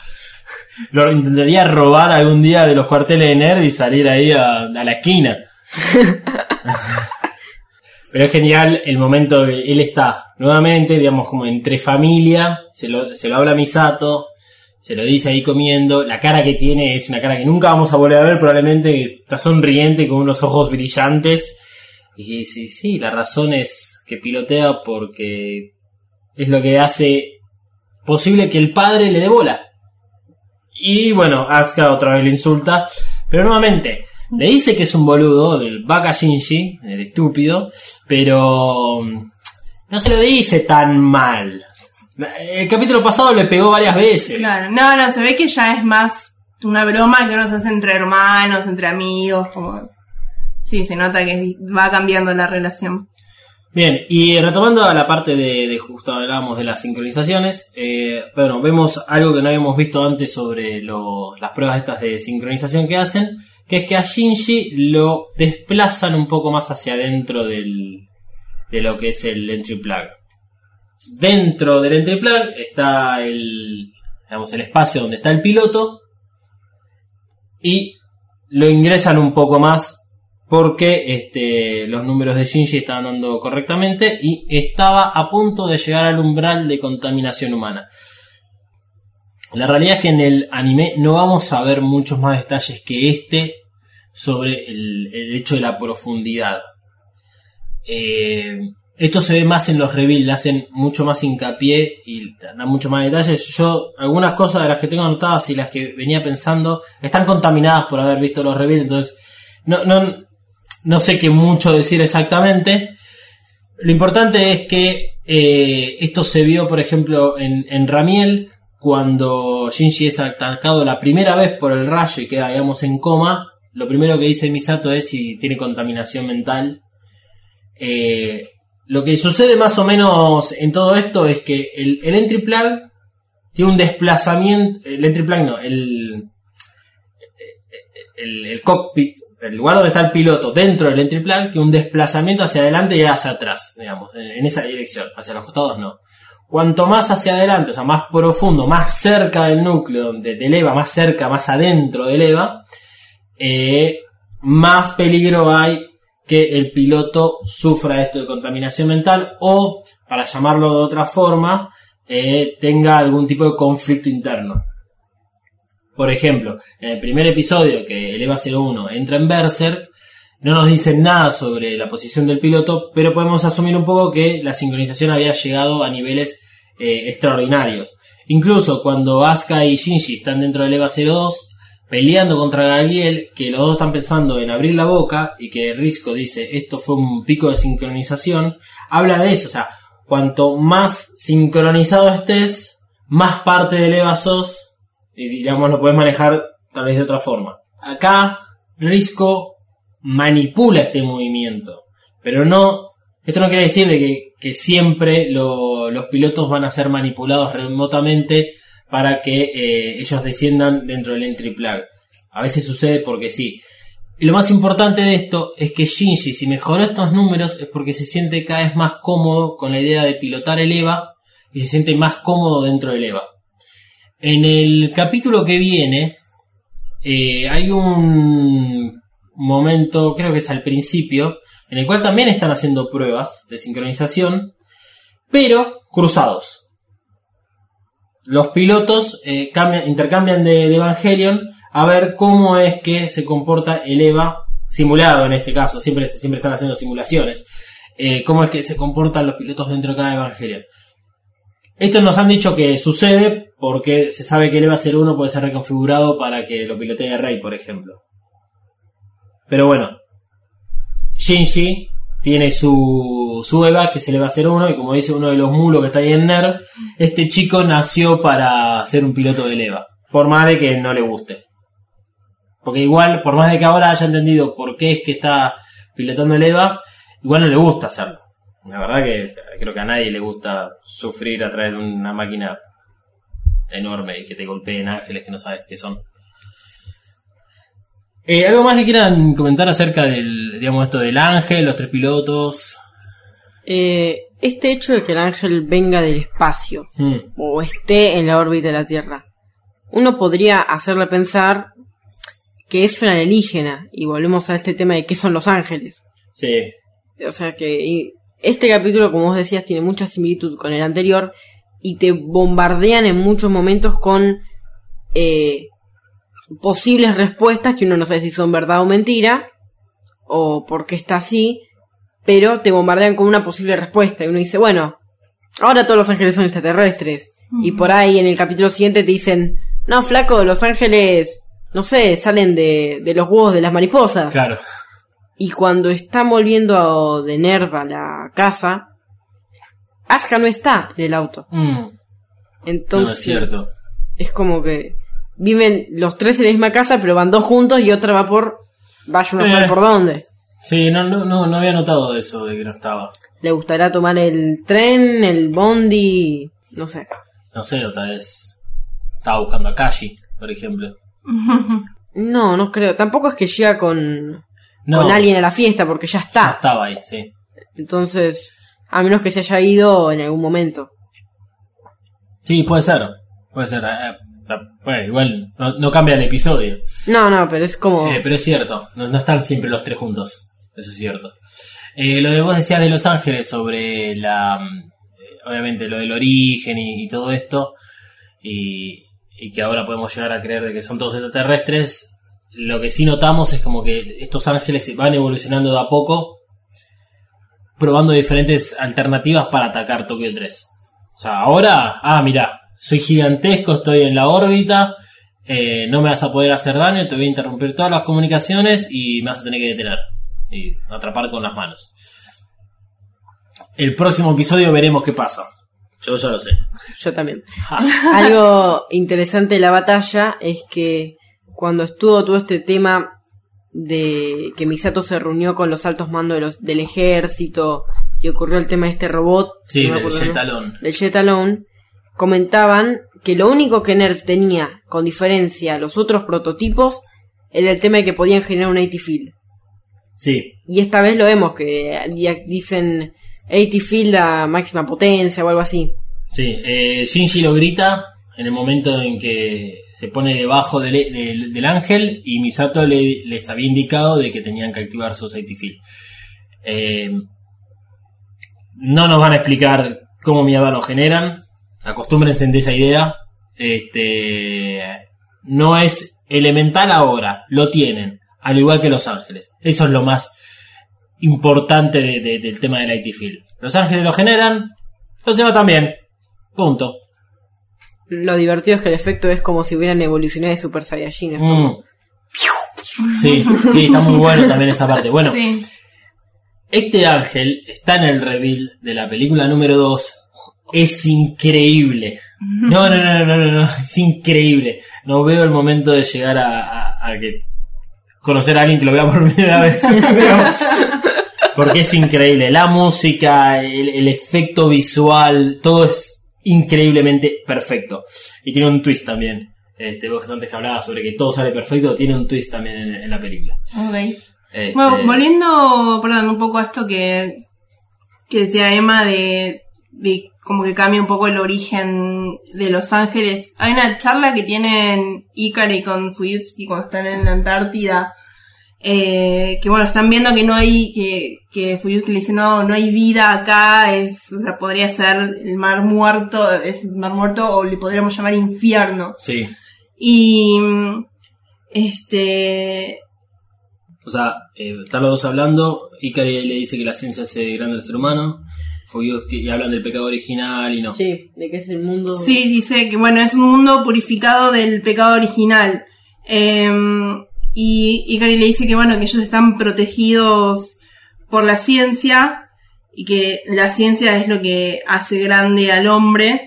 lo intentaría robar algún día de los cuarteles de Nerv y salir ahí a, a la esquina. Pero es genial el momento que él está nuevamente, digamos, como entre familia, se lo, se lo habla Misato, se lo dice ahí comiendo, la cara que tiene es una cara que nunca vamos a volver a ver, probablemente está sonriente con unos ojos brillantes. Y sí, sí, la razón es que pilotea porque es lo que hace posible que el padre le dé bola. Y bueno, Asuka otra vez lo insulta, pero nuevamente, le dice que es un boludo, el Baka Shinji, el estúpido, pero mm, no se lo dice tan mal. El capítulo pasado le pegó varias veces. Claro, no, no, se ve que ya es más una broma que uno se hace entre hermanos, entre amigos, como... Sí, se nota que va cambiando la relación. Bien, y retomando a la parte de, de justo hablábamos de las sincronizaciones, eh, bueno, vemos algo que no habíamos visto antes sobre las pruebas estas de sincronización que hacen, que es que a Shinji lo desplazan un poco más hacia adentro del, de lo que es el entry plug. Dentro del entry plug está el, digamos, el espacio donde está el piloto y lo ingresan un poco más porque este, los números de Shinji estaban dando correctamente y estaba a punto de llegar al umbral de contaminación humana. La realidad es que en el anime no vamos a ver muchos más detalles que este sobre el, hecho de la profundidad. Eh, esto se ve más en los reveals, hacen mucho más hincapié y dan mucho más detalles. Yo, algunas cosas de las que tengo anotadas y las que venía pensando están contaminadas por haber visto los reveals, entonces no, no sé qué mucho decir exactamente. Lo importante es que eh, esto se vio, por ejemplo, en, Ramiel, cuando Shinji es atacado la primera vez por el rayo y queda, digamos, en coma. Lo primero que dice Misato es si tiene contaminación mental. Eh, lo que sucede más o menos en todo esto es que el, el entry tiene un desplazamiento. El entry plug no, el cockpit, el lugar donde está el piloto dentro del entry plug, tiene un desplazamiento hacia adelante y hacia atrás, digamos, en, esa dirección, hacia los costados no. Cuanto más hacia adelante, o sea, más profundo, más cerca del núcleo, donde del EVA, más cerca, más adentro del EVA, eh, más peligro hay que el piloto sufra esto de contaminación mental o, para llamarlo de otra forma, eh, tenga algún tipo de conflicto interno. Por ejemplo, en el primer episodio que el EVA 01 entra en Berserk, no nos dicen nada sobre la posición del piloto, pero podemos asumir un poco que la sincronización había llegado a niveles eh, extraordinarios. Incluso cuando Asuka y Shinji están dentro del EVA 02, peleando contra Gabriel, que los dos están pensando en abrir la boca y que Risco dice esto fue un pico de sincronización, habla de eso, o sea, cuanto más sincronizado estés, más parte del EVA sos y digamos lo puedes manejar tal vez de otra forma. Acá Risco manipula este movimiento, pero no, esto no quiere decir de que, siempre lo- los pilotos van a ser manipulados remotamente para que eh, ellos desciendan dentro del entry plug. A veces sucede porque sí. Y lo más importante de esto es que Shinji, si mejoró estos números, es porque se siente cada vez más cómodo con la idea de pilotar el EVA y se siente más cómodo dentro del EVA. En el capítulo que viene, eh, hay un momento, creo que es al principio, en el cual también están haciendo pruebas de sincronización, pero cruzados. Los pilotos eh, cambian- intercambian de, de Evangelion a ver cómo es que se comporta el EVA simulado en este caso, siempre, siempre están haciendo simulaciones, eh, cómo es que se comportan los pilotos dentro de cada Evangelion. Esto nos han dicho que sucede porque se sabe que el EVA 01 puede ser reconfigurado para que lo pilotee Rey, por ejemplo. Pero bueno, Shinji tiene su, su EVA que se le va a hacer uno y como dice uno de los mulos que está ahí en NER, este chico nació para ser un piloto del EVA, por más de que no le guste. Porque igual, por más de que ahora haya entendido por qué es que está pilotando el EVA, igual no le gusta hacerlo. La verdad que creo que a nadie le gusta sufrir a través de una máquina enorme y que te golpeen ángeles que no sabes qué son. Eh, ¿Algo más que quieran comentar acerca del, digamos, esto del ángel, los tres pilotos? Eh, este hecho de que el ángel venga del espacio Hmm, o esté en la órbita de la Tierra, uno podría hacerle pensar que es un alienígena y volvemos a este tema de qué son los ángeles. Sí, O sea que este capítulo, como vos decías, tiene mucha similitud con el anterior y te bombardean en muchos momentos con eh, posibles respuestas que uno no sabe si son verdad o mentira o por qué está así, pero te bombardean con una posible respuesta y uno dice, bueno, ahora todos los ángeles son extraterrestres y por ahí en el capítulo siguiente te dicen, no, flaco, los ángeles, no sé, salen de, de los huevos de las mariposas. claro. Y cuando están volviendo a- de Nerva a la casa, Asuka no está en el auto. Mm, Entonces, no es cierto. es como que viven los tres en la misma casa, pero van dos juntos y otra va por. Vaya uno a saber Eh. por dónde. Sí, no, no, no, no había notado eso de que no estaba. Le gustará tomar el tren, el bondi, no sé. No sé, otra vez estaba buscando a Kashi, por ejemplo. No, no creo. Tampoco es que llega con, No, con alguien a la fiesta, porque ya ya está. estaba ahí, sí. Entonces, a menos que se haya ido en algún momento. Sí, puede ser. Puede ser. eh, eh, bueno, igual no, no cambia el episodio. No, no, pero es como. Eh, pero es cierto, no, no están siempre los tres juntos. Eso es cierto. Eh, lo que vos decías de Los Ángeles sobre la. mm, obviamente lo del origen y, y todo esto. Y, y que ahora podemos llegar a creer de que son todos extraterrestres. Lo que sí notamos es como que estos ángeles se van evolucionando de a poco. Probando diferentes alternativas para atacar Tokio 3. O sea, ahora, ah, mira, soy gigantesco, estoy en la órbita, eh, no me vas a poder hacer daño, te voy a interrumpir todas las comunicaciones y me vas a tener que detener y atrapar con las manos. El próximo episodio veremos qué pasa. Yo ya lo sé. Yo también. Algo interesante de la batalla es que cuando estuvo todo este tema de que Misato se reunió con los altos mandos de los, del ejército y ocurrió el tema de este robot, Sí, no me del acuerdo el Jet nombre, Talon. del comentaban que lo único que Nerf tenía con diferencia a los otros prototipos era el tema de que podían generar un 80 field. Sí, Y esta vez lo vemos que di- dicen 80 field a máxima potencia o algo así. sí. Eh, Shinji lo grita en el momento en que se pone debajo del, ángel y Misato le- les había indicado de que tenían que activar su safety field. Eh, no nos van a explicar cómo mierda lo generan. Acostúmbrense de esa idea. Este no es elemental ahora, lo tienen, al igual que Los Ángeles. Eso es lo más importante de- de- del tema del IT Field. Los Ángeles lo generan, los demás también. Punto. Lo divertido es que el efecto es como si hubieran evolucionado de Super Saiyajin. es como- Mm. Sí, sí, está muy bueno también esa parte. Bueno, Sí. este ángel está en el reveal de la película número 2. Es increíble. No, no, no, no, no, no, es increíble. No veo el momento de llegar a, a- a que conocer a alguien que lo vea por primera vez. Pero- porque es increíble. La música, el, el efecto visual, todo es increíblemente perfecto. Y tiene un twist también. Este, vos antes que hablabas sobre que todo sale perfecto, tiene un twist también en, en la película. Ok. Este, Bueno, volviendo, perdón, un poco a esto que, que decía Emma de, de como que cambia un poco el origen de Los Ángeles. Hay una charla que tienen Ikari con Fuyutsuki cuando están en la Antártida. Eh, que bueno, están viendo que no hay, que, que Fuyutsuki le dice no, no hay vida acá, es, o sea, podría ser el mar muerto, es el mar muerto o le podríamos llamar infierno. Sí. Y, este, O sea, eh, están los dos hablando. Ikari le dice que la ciencia hace grande al ser humano. Fuyusuki y hablan del pecado original y no. Sí, de que es el mundo. Sí, dice que bueno, es un mundo purificado del pecado original. Eh, y Ikari le dice que bueno, que ellos están protegidos por la ciencia y que la ciencia es lo que hace grande al hombre.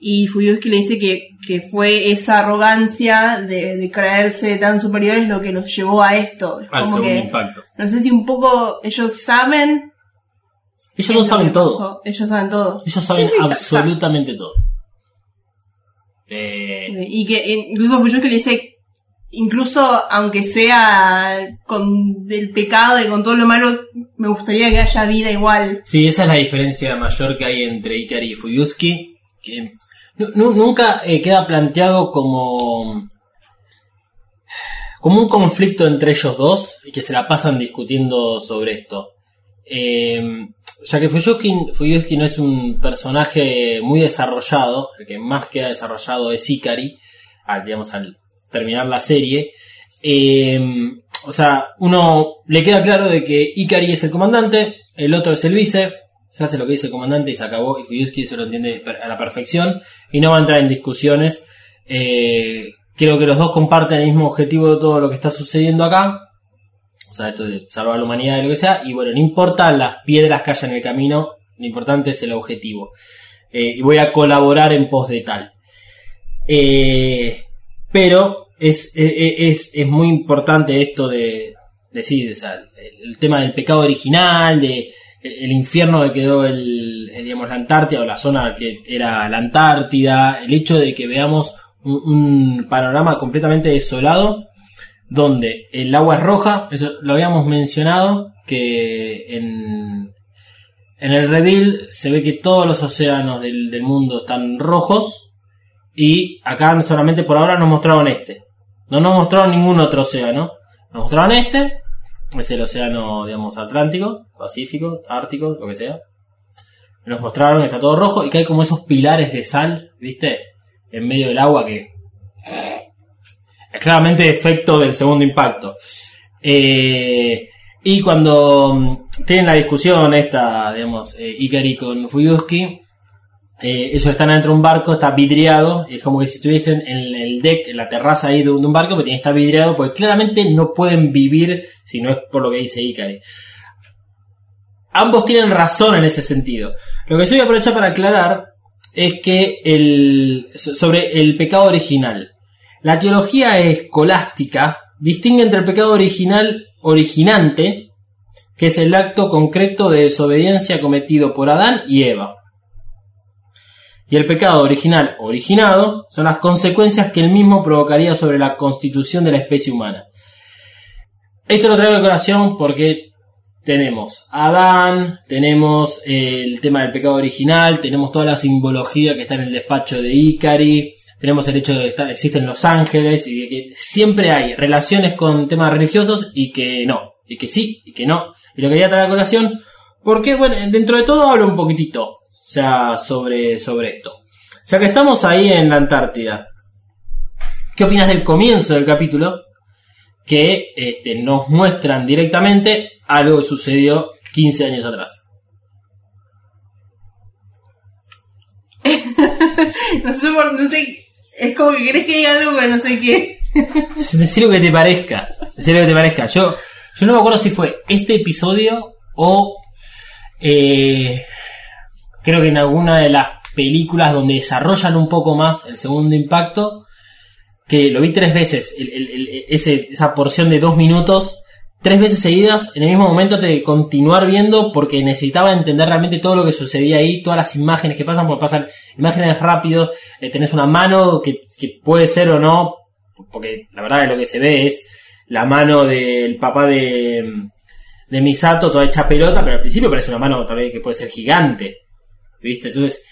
Y Fuyusuki le dice que, que fue esa arrogancia de, de creerse tan superiores lo que los llevó a esto. Es Al como segundo que, impacto. no sé si un poco ellos saben. Ellos no saben todo. pasó. Ellos saben todo. Ellos saben Sí, absolutamente todo. Eh, Y que eh, incluso Fuyusuki le dice, incluso aunque sea con del pecado y con todo lo malo, me gustaría que haya vida igual. sí, esa es la diferencia mayor que hay entre Ikari y Fuyusuki. Que nu- nu- nunca eh, queda planteado como como un conflicto entre ellos dos y que se la pasan discutiendo sobre esto. Eh, ya que Fuyusuki no es un personaje muy desarrollado, el que más queda desarrollado es Ikari, al, digamos, al terminar la serie. Eh, o sea, uno le queda claro de que Ikari es el comandante, el otro es el vice, se hace lo que dice el comandante y se acabó, y Fuyusuki se lo entiende a la perfección, y no va a entrar en discusiones. Eh, creo que los dos comparten el mismo objetivo de todo lo que está sucediendo acá, o sea, esto de salvar la humanidad y lo que sea, y bueno, no importa las piedras que haya en el camino, lo importante es el objetivo. Eh, y voy a colaborar en pos de tal. Eh, pero es, es, es, es muy importante esto de decir, el, tema del pecado original, de el, el infierno que quedó el, el, digamos, la Antártida o la zona que era la Antártida, el hecho de que veamos un, panorama completamente desolado donde el agua es roja, eso lo habíamos mencionado, que en, en el reveal se ve que todos los océanos del mundo están rojos y acá solamente por ahora nos mostraron este. No nos mostraron ningún otro océano. Nos mostraron este, es el océano, digamos, Atlántico, Pacífico, Ártico, lo que sea. Nos mostraron está todo rojo y que hay como esos pilares de sal, ¿viste? En medio del agua que es claramente efecto del segundo impacto. Eh, y cuando mm, tienen la discusión esta, digamos, eh, con Fuyusuki, eh, ellos están dentro de un barco, está vidriado, es como que si estuviesen en el deck, en la terraza ahí de un, de un barco, pero tiene que estar vidriado, porque claramente no pueden vivir si no es por lo que dice Ikari. Ambos tienen razón en ese sentido. Lo que yo voy a aprovechar para aclarar es que el, sobre el pecado original. La teología escolástica distingue entre el pecado original originante, que es el acto concreto de desobediencia cometido por Adán y Eva. Y el pecado original originado son las consecuencias que el mismo provocaría sobre la constitución de la especie humana. Esto lo traigo de corazón porque tenemos a Adán, tenemos el tema del pecado original, tenemos toda la simbología que está en el despacho de Ikari, tenemos el hecho de que existen los ángeles y de que siempre hay relaciones con temas religiosos y que no, y que sí, y que no. Y lo quería traer a colación porque, bueno, dentro de todo hablo un poquitito, o sea, sobre, sobre esto. Ya que estamos ahí en la Antártida, ¿qué opinas del comienzo del capítulo? Que este, nos muestran directamente algo que sucedió 15 años atrás. no sé por, no sé, es como que querés que diga algo, pero no sé qué. Decir lo que te parezca. Decir lo que te parezca. Yo, yo no me acuerdo si fue este episodio o eh, creo que en alguna de las películas donde desarrollan un poco más el segundo impacto, que lo vi tres veces, esa porción de dos minutos, tres veces seguidas, en el mismo momento de continuar viendo porque necesitaba entender realmente todo lo que sucedía ahí, todas las imágenes que pasan, porque pasan imágenes rápido, eh, tenés una mano que, puede ser o no, porque la verdad es lo que se ve es la mano del papá de, de Misato toda hecha pelota, pero al principio parece una mano tal que puede ser gigante, ¿viste? Entonces,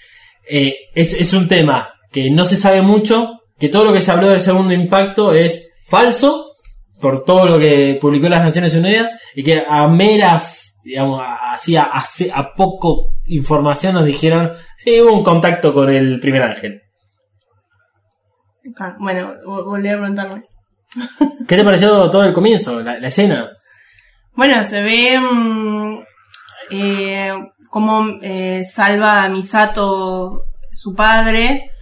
eh, es, es un tema que no se sabe mucho, que todo lo que se habló del segundo impacto es falso, por todo lo que publicó las Naciones Unidas, y que a meras, digamos, así a, a, poco información nos dijeron, sí, hubo un contacto con el primer ángel. Bueno, vo- volví a preguntarme. ¿Qué te pareció todo el comienzo, la, la escena? Bueno, se ve mm, eh, cómo eh, salva a Misato su padre.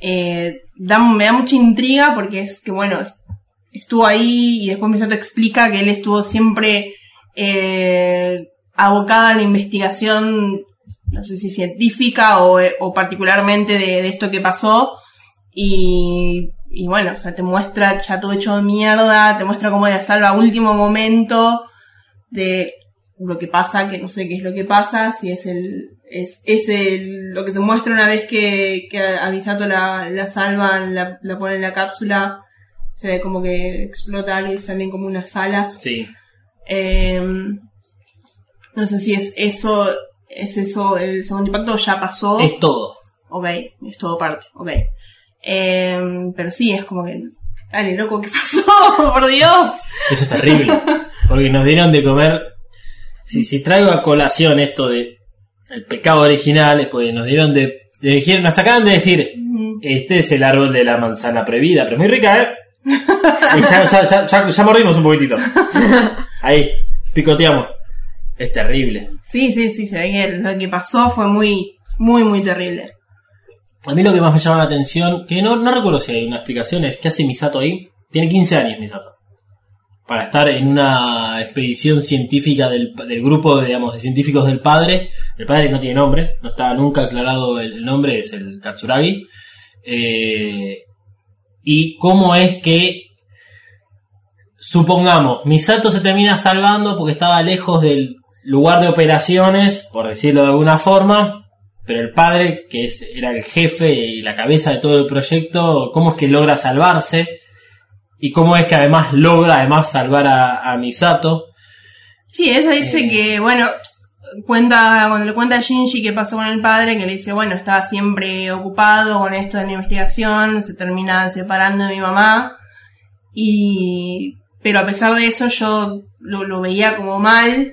Eh, da- me da mucha intriga porque es que, bueno, estuvo ahí y después Misato explica que él estuvo siempre eh, abocada a la investigación, no sé si científica o, eh, particularmente de, de esto que pasó. Y, y bueno, o sea, te muestra ya todo hecho de mierda, te muestra cómo la salva a último momento de lo que pasa, que no sé qué es lo que pasa, si es el, es, es el, lo que se muestra una vez que, que a Misato la, la salvan, la, la ponen en la cápsula, se ve como que explota algo y salen como unas alas. Sí. Eh, no sé si es eso, es eso el segundo impacto ya pasó. Es todo. Ok, es todo parte, ok. Eh, pero sí, es como que, dale, loco, ¿qué pasó? Por Dios. Eso es terrible. Porque nos dieron de comer. Si, si traigo a colación esto de el pecado original, es porque nos dieron de, de dijeron- nos acaban de decir, este es el árbol de la manzana prohibida, pero muy rica, ¿eh? Y ya, ya, ya, ya, ya mordimos un poquitito. Ahí, picoteamos. Es terrible. Sí, sí, sí, se ve que lo que pasó fue muy, muy, muy terrible. A mí lo que más me llama la atención, que no, no recuerdo si hay una explicación, es ¿qué hace Misato ahí? Tiene 15 años Misato. Para estar en una expedición científica del, del grupo, digamos, de científicos del padre. El padre no tiene nombre, no está nunca aclarado el, nombre, es el Katsuragi. Eh, y cómo es que, supongamos, Misato se termina salvando porque estaba lejos del lugar de operaciones, por decirlo de alguna forma, pero el padre, que era el jefe y la cabeza de todo el proyecto, ¿cómo es que logra salvarse? Y cómo es que además logra además salvar a, a Misato. Sí, ella dice Eh. que, bueno, cuenta, cuando le cuenta a Shinji qué pasó con el padre, que le dice, bueno, estaba siempre ocupado con esto de la investigación, se termina separando de mi mamá, y, pero a pesar de eso yo lo, lo veía como mal,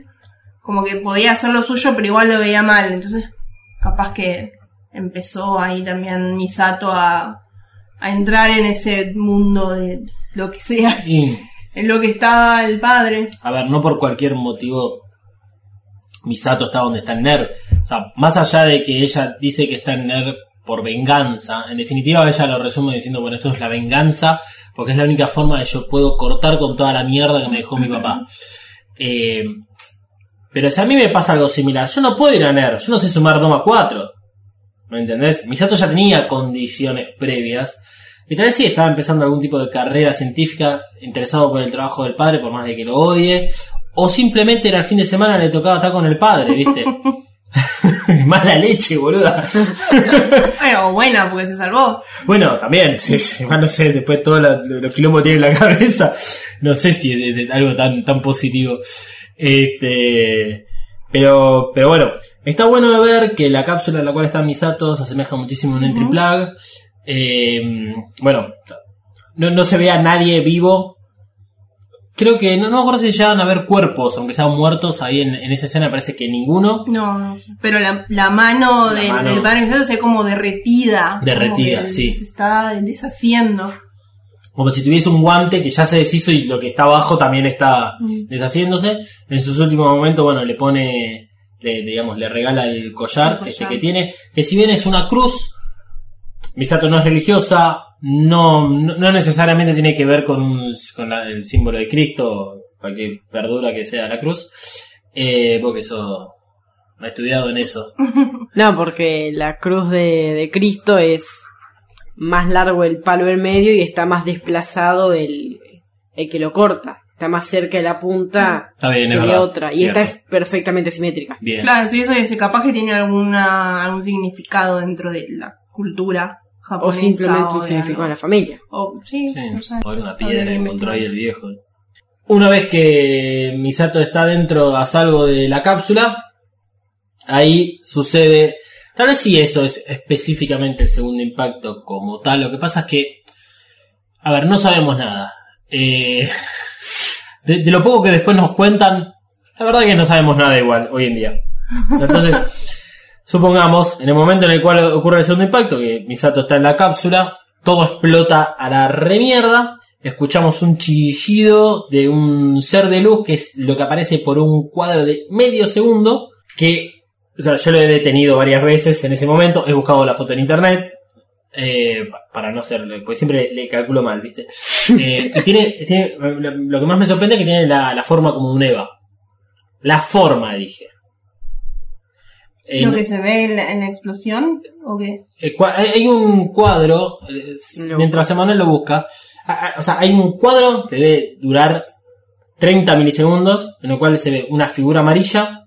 como que podía hacer lo suyo, pero igual lo veía mal, entonces capaz que empezó ahí también Misato a, a entrar en ese mundo de lo que sea, Y, en lo que estaba el padre. a ver, no por cualquier motivo Misato está donde está en NER. O sea, más allá de que ella dice que está en NER por venganza, en definitiva ella lo resume diciendo, bueno, esto es la venganza, porque es la única forma de yo puedo cortar con toda la mierda que me dejó mi papá. Eh, pero si a mí me pasa algo similar, yo no puedo ir a NER, yo no sé sumar 2 más 4. ¿Me entendés? Misato ya tenía condiciones previas. Y tal vez sí estaba empezando algún tipo de carrera científica, interesado por el trabajo del padre, por más de que lo odie. O simplemente era el fin de semana le tocaba estar con el padre, ¿viste? Mala leche, boluda. Bueno, buena, porque se salvó. Bueno, también, no sé, después todo lo- lo- los quilombos que tiene en la cabeza, no sé si es, es algo tan, tan positivo. Este, pero, pero bueno, está bueno de ver que la cápsula en la cual está Misato se asemeja muchísimo a un entry plug. Eh, bueno, no, no se ve a nadie vivo. Creo que, no, no me acuerdo si llegan a ver cuerpos, aunque sean muertos, ahí en, en esa escena parece que ninguno. No, no sé. Pero la, la mano, La del, mano. del padre se ve como derretida. Derretida, Como sí. Se está deshaciendo. como si tuviese un guante que ya se deshizo y lo que está abajo también está Mm. deshaciéndose. En sus últimos momentos, bueno, le pone, le, digamos, le regala el collar, El collar. este que tiene, que si bien es una cruz, Misato no es religiosa, no, no, no necesariamente tiene que ver con, un- con la- el símbolo de Cristo, cualquier verdura que sea la cruz, eh, porque eso, no he estudiado en eso. No, porque la cruz de, de Cristo es más largo el palo en medio y está más desplazado el, el que lo corta. Está más cerca de la punta Está bien, que es de verdad, otra. Y cierto. esta es perfectamente simétrica. Bien. Claro, sí, eso es, capaz que tiene alguna, algún significado dentro de la cultura O simplemente un significado de la familia. O, sí, Sí, no sé. o era una piedra que encontró ahí el viejo. Una vez que Misato está dentro a salvo de la cápsula, ahí sucede. Tal vez sí eso es específicamente el segundo impacto como tal. Lo que pasa es que. A ver, no sabemos nada. Eh, de, de lo poco que después nos cuentan, la verdad que no sabemos nada igual hoy en día. O sea, Entonces, supongamos, en el momento en el cual ocurre el segundo impacto, que Misato está en la cápsula, todo explota a la remierda. Escuchamos un chillido de un ser de luz, que es lo que aparece por un cuadro de medio segundo, que o sea, yo lo he detenido varias veces en ese momento, he buscado la foto en internet, eh, pa- para no hacerlo, porque siempre le calculo mal, ¿viste? Eh, tiene, tiene- lo, lo que más me sorprende es que tiene la, la forma como un Eva. La forma, dije. Eh, Lo que se ve en la, en la explosión, o qué? eh, hay un cuadro, eh, mientras Emanuel lo busca, o sea, hay un cuadro que debe durar 30 milisegundos, en el cual se ve una figura amarilla,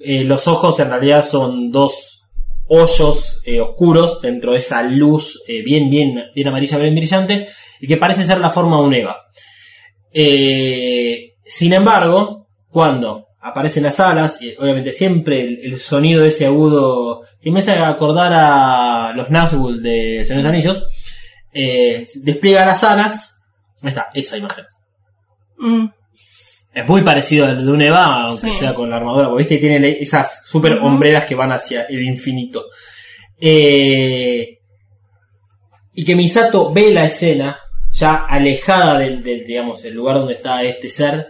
eh, los ojos en realidad son dos hoyos eh, oscuros dentro de esa luz eh, bien, bien, bien amarilla, bien brillante, y que parece ser la forma de un Eva. Eh, sin embargo, cuando aparecen las alas, y obviamente siempre el, el sonido ese agudo que me hace acordar a los Nazgûl de Señor de los Anillos, eh, despliega las alas. Ahí está, esa imagen. Mm, Es muy parecido al de un Eva, aunque Sí. sea con la armadura, porque viste tiene esas super hombreras que van hacia el infinito. Eh, y que Misato ve la escena, ya alejada del, del, digamos, el lugar donde está este ser,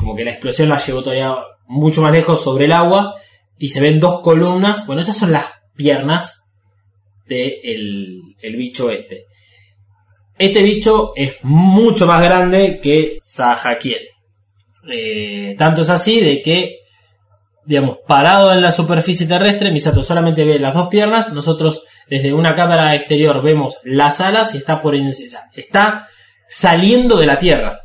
como que la explosión la llevó todavía mucho más lejos sobre el agua, y se ven dos columnas, bueno, esas son las piernas del el, el bicho este. Este bicho es mucho más grande que Sahakiel. Eh, tanto es así de que, digamos, parado en la superficie terrestre, Misato solamente ve las dos piernas, nosotros desde una cámara exterior vemos las alas y está por está saliendo de la Tierra,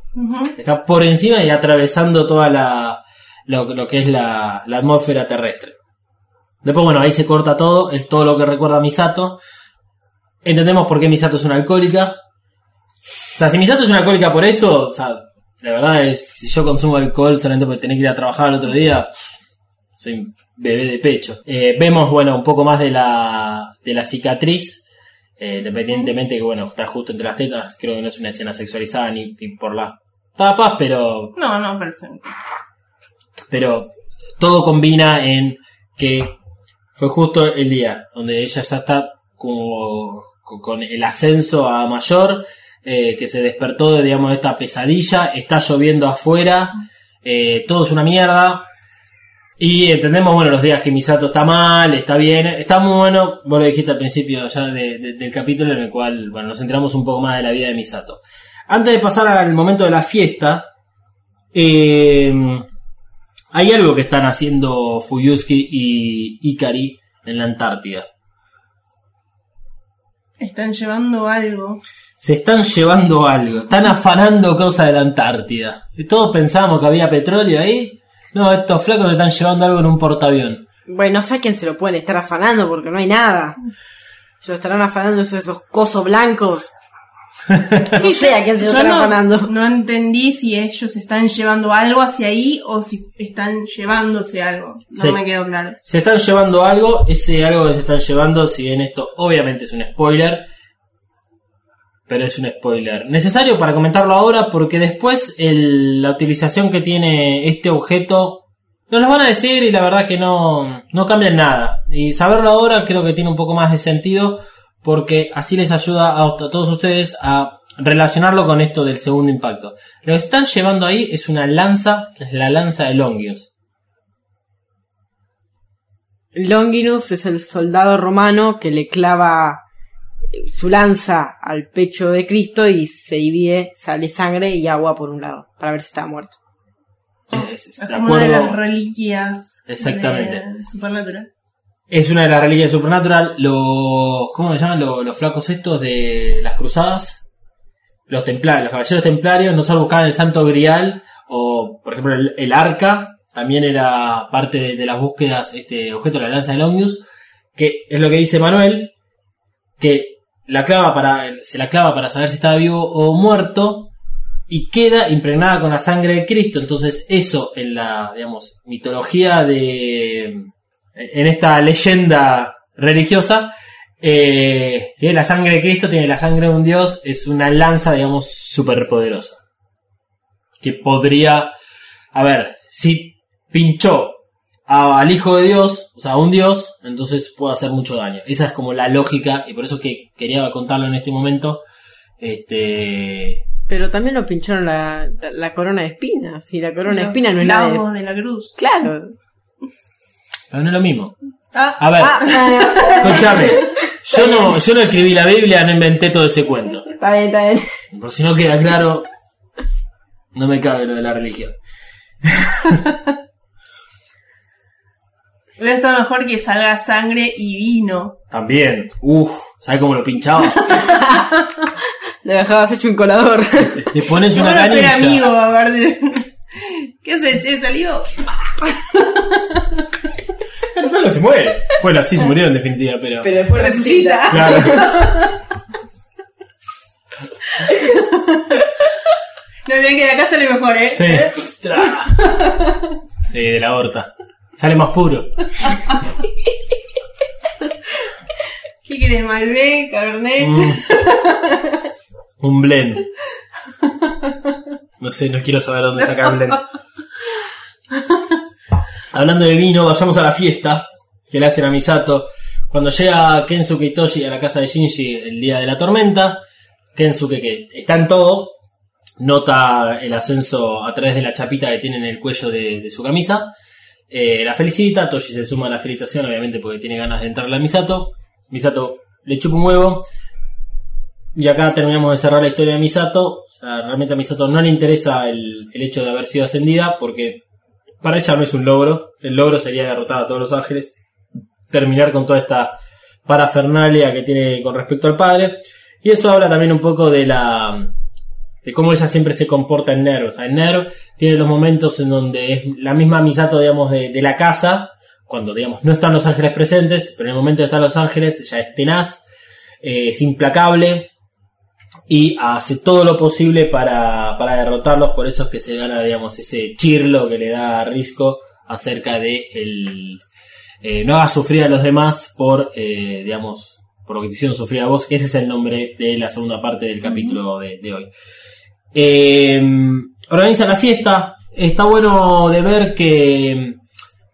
está por encima y atravesando toda la, lo, que es la, la atmósfera terrestre. Después, bueno, ahí se corta todo, es todo lo que recuerda a Misato. Entendemos por qué Misato es una alcohólica. O sea, si Misato es una alcohólica por eso, o sea, la verdad es, si yo consumo alcohol solamente porque tenés que ir a trabajar el otro día, soy un bebé de pecho. Eh, vemos, bueno, un poco más de la, de la cicatriz, eh, independientemente que, bueno, está justo entre las tetas, creo que no es una escena sexualizada ni, ni por las tapas, pero No, no, parece. pero todo combina en que fue justo el día donde ella ya está como con- el ascenso a mayor, eh, que se despertó de digamos esta pesadilla, está lloviendo afuera, eh, todo es una mierda. Y entendemos, bueno, los días que Misato está mal, está bien, está muy bueno, vos lo dijiste al principio ya de- de- del capítulo en el cual, bueno, nos centramos un poco más de la vida de Misato. Antes de pasar al momento de la fiesta, eh, hay algo que están haciendo Fuyuski y Ikari en la Antártida. Están llevando algo. Se están llevando algo, están afanando cosas de la Antártida. Y todos pensábamos que había petróleo ahí. No, estos flacos se están llevando algo en un portaavión. Bueno, no sé a quién se lo pueden estar afanando porque no hay nada. Se lo estarán afanando esos, esos cosos blancos. Sí sé a quién se están no, no entendí si ellos están llevando algo hacia ahí o si están llevándose algo. No me quedó claro. Se están llevando algo, ese algo que se están llevando, si bien esto obviamente es un spoiler, pero es un spoiler necesario para comentarlo ahora porque después el- la utilización que tiene este objeto nos lo van a decir y la verdad que no, no cambia en nada. Y saberlo ahora creo que tiene un poco más de sentido porque así les ayuda a, a todos ustedes a relacionarlo con esto del segundo impacto. Lo que están llevando ahí es una lanza, que es la lanza de Longius. Longinus es el soldado romano que le clava su lanza al pecho de Cristo y se divide, sale sangre y agua por un lado, para ver si estaba muerto. Es- es- Es de como una de las reliquias Exactamente. de, de Supernatural. Es una de las reliquias de Supernatural. Los. ¿Cómo se llaman? Los, los flacos estos de las cruzadas. Los templarios, los caballeros templarios no solo buscaban el santo grial o, por ejemplo, el, arca. También era parte de, las búsquedas, este objeto de la lanza de Longius. Que es lo que dice Manuel. Que la clava para, se la clava para saber si estaba vivo o muerto. Y queda impregnada con la sangre de Cristo. Entonces, eso en la, digamos, mitología de en esta leyenda religiosa, eh, tiene la sangre de Cristo, tiene la sangre de un Dios, es una lanza, digamos, súper poderosa. Que podría, a ver, si pinchó a- al Hijo de Dios, o sea, a un Dios, entonces puede hacer mucho daño. Esa es como la lógica, y por eso es que quería contarlo en este momento. Este, Pero también lo pincharon la, la, la corona de espinas. Y la corona de espinas no es nada de la cruz. Claro. Pero no es lo mismo. Ah, A ver, escúchame, yo no, yo no escribí la Biblia, no inventé todo ese cuento. Está bien, está bien. Por si no queda claro, no me cabe lo de la religión. hubiera estado mejor que salga sangre y vino. También, uff, ¿sabes cómo lo pinchaba? Lo dejabas hecho un colador. Le pones una bueno ser amigo, aparte. ¿Qué haces, che? ¿Salió? No se muere. Bueno, sí se murieron en definitiva, pero. Pero después Resucita. Claro. No, bien que de acá sale mejor, ¿eh? Sí. Tra. Sí, de la horta. Sale más puro. ¿Qué querés? Malbec, Cabernet. Mm. Un blend. No sé, no quiero saber dónde sacar blend. Hablando de vino, vayamos a la fiesta que le hacen a Misato. Cuando llega Kensuke y Toshi a la casa de Shinji el día de la tormenta, Kensuke, que está en todo, nota el ascenso a través de la chapita que tiene en el cuello de, su camisa. Eh, la felicita, Toshi se suma a la felicitación, obviamente porque tiene ganas de entrarle a Misato. Misato le chupa un huevo. Y acá terminamos de cerrar la historia de Misato. Realmente a Misato no le interesa el hecho de haber sido ascendida porque para ella no es un logro. El logro sería derrotar a todos los ángeles. Terminar con toda esta parafernalia que tiene con respecto al padre. Y eso habla también un poco de la de cómo ella siempre se comporta en Nerv. O sea, en Nerv tiene los momentos en donde es la misma Misato, digamos, de, la casa, cuando, digamos, no están los ángeles presentes, pero en el momento de estar los ángeles, ella es tenaz, eh, es implacable y hace todo lo posible para, para derrotarlos. Por eso es que se gana, digamos, ese chirlo que le da a Risco acerca de el. eh, no hagas sufrir a los demás por, eh, digamos, por lo que te hicieron sufrir a vos, que ese es el nombre de la segunda parte del capítulo de, de hoy. Eh, organiza la fiesta. Está bueno de ver que.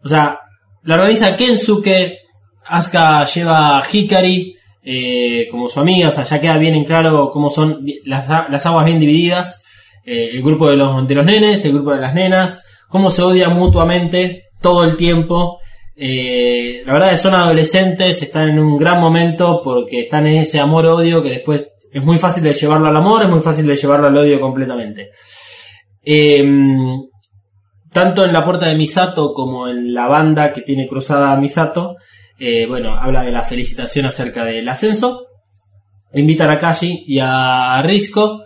O sea, la organiza Kensuke. Asuka lleva a Hikari eh, como su amiga. O sea, ya queda bien en claro cómo son las, las aguas bien divididas. Eh, el grupo de los, de los nenes, el grupo de las nenas. Cómo se odian mutuamente todo el tiempo. Eh, la verdad es son adolescentes, están en un gran momento porque están en ese amor-odio que después es muy fácil de llevarlo al amor, es muy fácil de llevarlo al odio completamente. Eh, tanto en la puerta de Misato como en la banda que tiene cruzada Misato, eh, bueno, habla de la felicitación acerca del ascenso. Invitan a Kashi y a Risco.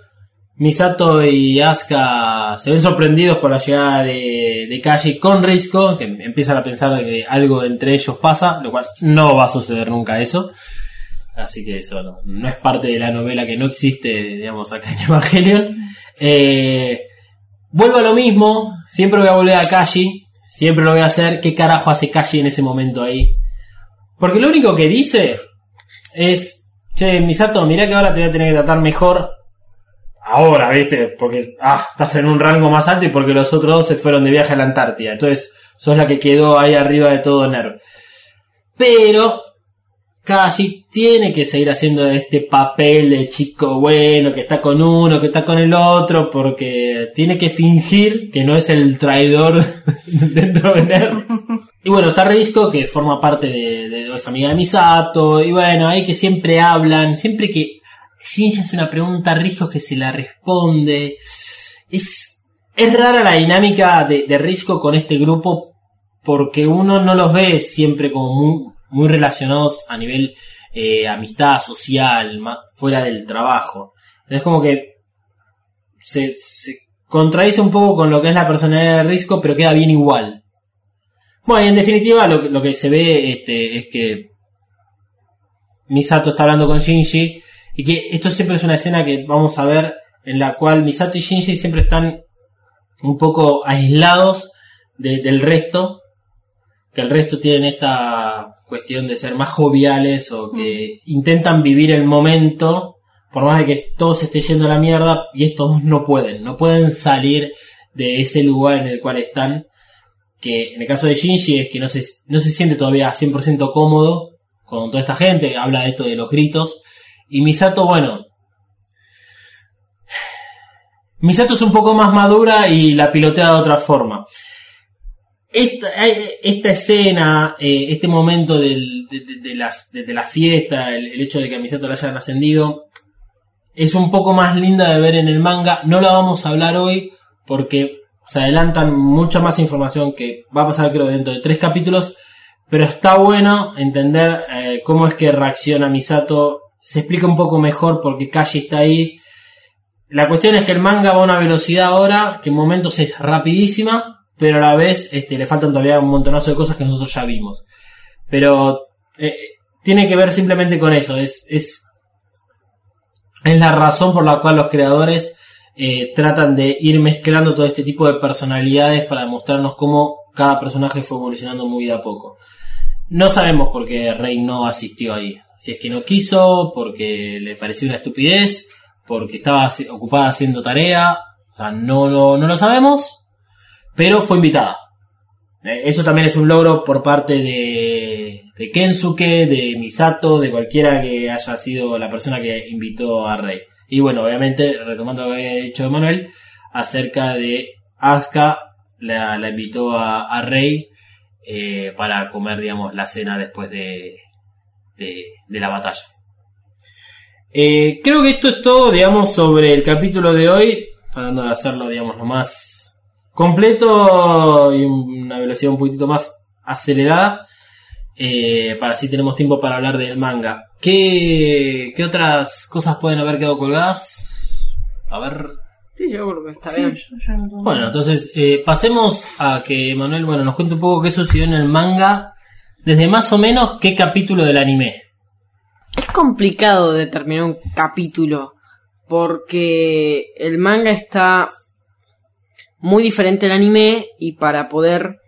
Misato y Asuka se ven sorprendidos por la llegada de, de Kashi con Risco, que empiezan a pensar que algo entre ellos pasa, lo cual no va a suceder nunca eso. Así que eso no, no es parte de la novela que no existe, digamos, acá en Evangelion. Eh, vuelvo a lo mismo, siempre voy a volver a Kashi, siempre lo voy a hacer. ¿Qué carajo hace Kashi en ese momento ahí? Porque lo único que dice es, che, Misato, mirá que ahora te voy a tener que tratar mejor. Ahora, viste, porque ah, estás en un rango más alto y porque los otros dos se fueron de viaje a la Antártida. Entonces, sos la que quedó ahí arriba de todo NERV. Pero, Kashi tiene que seguir haciendo este papel de chico bueno, que está con uno, que está con el otro, porque tiene que fingir que no es el traidor dentro de NERV. Y bueno, está Risco, que forma parte de, de, es amiga de Misato. Y bueno, ahí que siempre hablan. Siempre que Shinji hace una pregunta, Risco que se la responde. Es, es rara la dinámica de, de Risco con este grupo. Porque uno no los ve siempre como muy, muy relacionados a nivel eh, amistad social, fuera del trabajo. Es como que se, se contradice un poco con lo que es la personalidad de Risco, pero queda bien igual. Bueno, y en definitiva lo, que- lo que se ve este, es que Misato está hablando con Shinji y que esto siempre es una escena que vamos a ver en la cual Misato y Shinji siempre están un poco aislados de- del resto, que el resto tienen esta cuestión de ser más joviales o que intentan vivir el momento, por más de que todo se esté yendo a la mierda, y estos dos no pueden, no pueden salir de ese lugar en el cual están, que en el caso de Shinji es que no se, no se siente todavía 100% cómodo con toda esta gente, habla de esto de los gritos, y Misato, bueno, Misato es un poco más madura y la pilotea de otra forma. Esta, eh, esta escena, eh, este momento de, las, de la fiesta, el, el hecho de que a Misato la hayan ascendido, es un poco más linda de ver en el manga. No la vamos a hablar hoy porque se adelantan mucha más información que va a pasar creo dentro de tres capítulos. Pero está bueno entender eh, cómo es que reacciona Misato. Se explica un poco mejor porque Kashi está ahí. La cuestión es que el manga va a una velocidad ahora que en momentos es rapidísima, pero a la vez este, le faltan todavía un montonazo de cosas que nosotros ya vimos. Pero eh, tiene que ver simplemente con eso. Es, es, es la razón por la cual los creadores eh, tratan de ir mezclando todo este tipo de personalidades para mostrarnos cómo cada personaje fue evolucionando muy de a poco. No sabemos por qué Rey no asistió ahí. Si es que no quiso, porque le pareció una estupidez, porque estaba ocupada haciendo tarea. O sea, no, no, no lo sabemos, pero fue invitada. Eh, Eso también es un logro por parte de, de Kensuke, de Misato, de cualquiera que haya sido la persona que invitó a Rey. Y bueno, obviamente, retomando lo que había dicho Manuel, acerca de Asuka, la, invitó a, Rey eh, para comer, digamos, la cena después de, de, de la batalla. Eh, creo que esto es todo, digamos, sobre el capítulo de hoy, tratando de hacerlo, digamos, lo más completo y una velocidad un poquitito más acelerada, eh, para así tenemos tiempo para hablar del manga. ¿Qué, qué otras cosas pueden haber quedado colgadas? A ver, Sí, yo creo que está Sí, bien. no bueno, entonces eh, pasemos a que Manuel, bueno, nos cuente un poco qué sucedió en el manga, desde más o menos qué capítulo del anime. Es complicado determinar un capítulo porque el manga está muy diferente al anime y para poder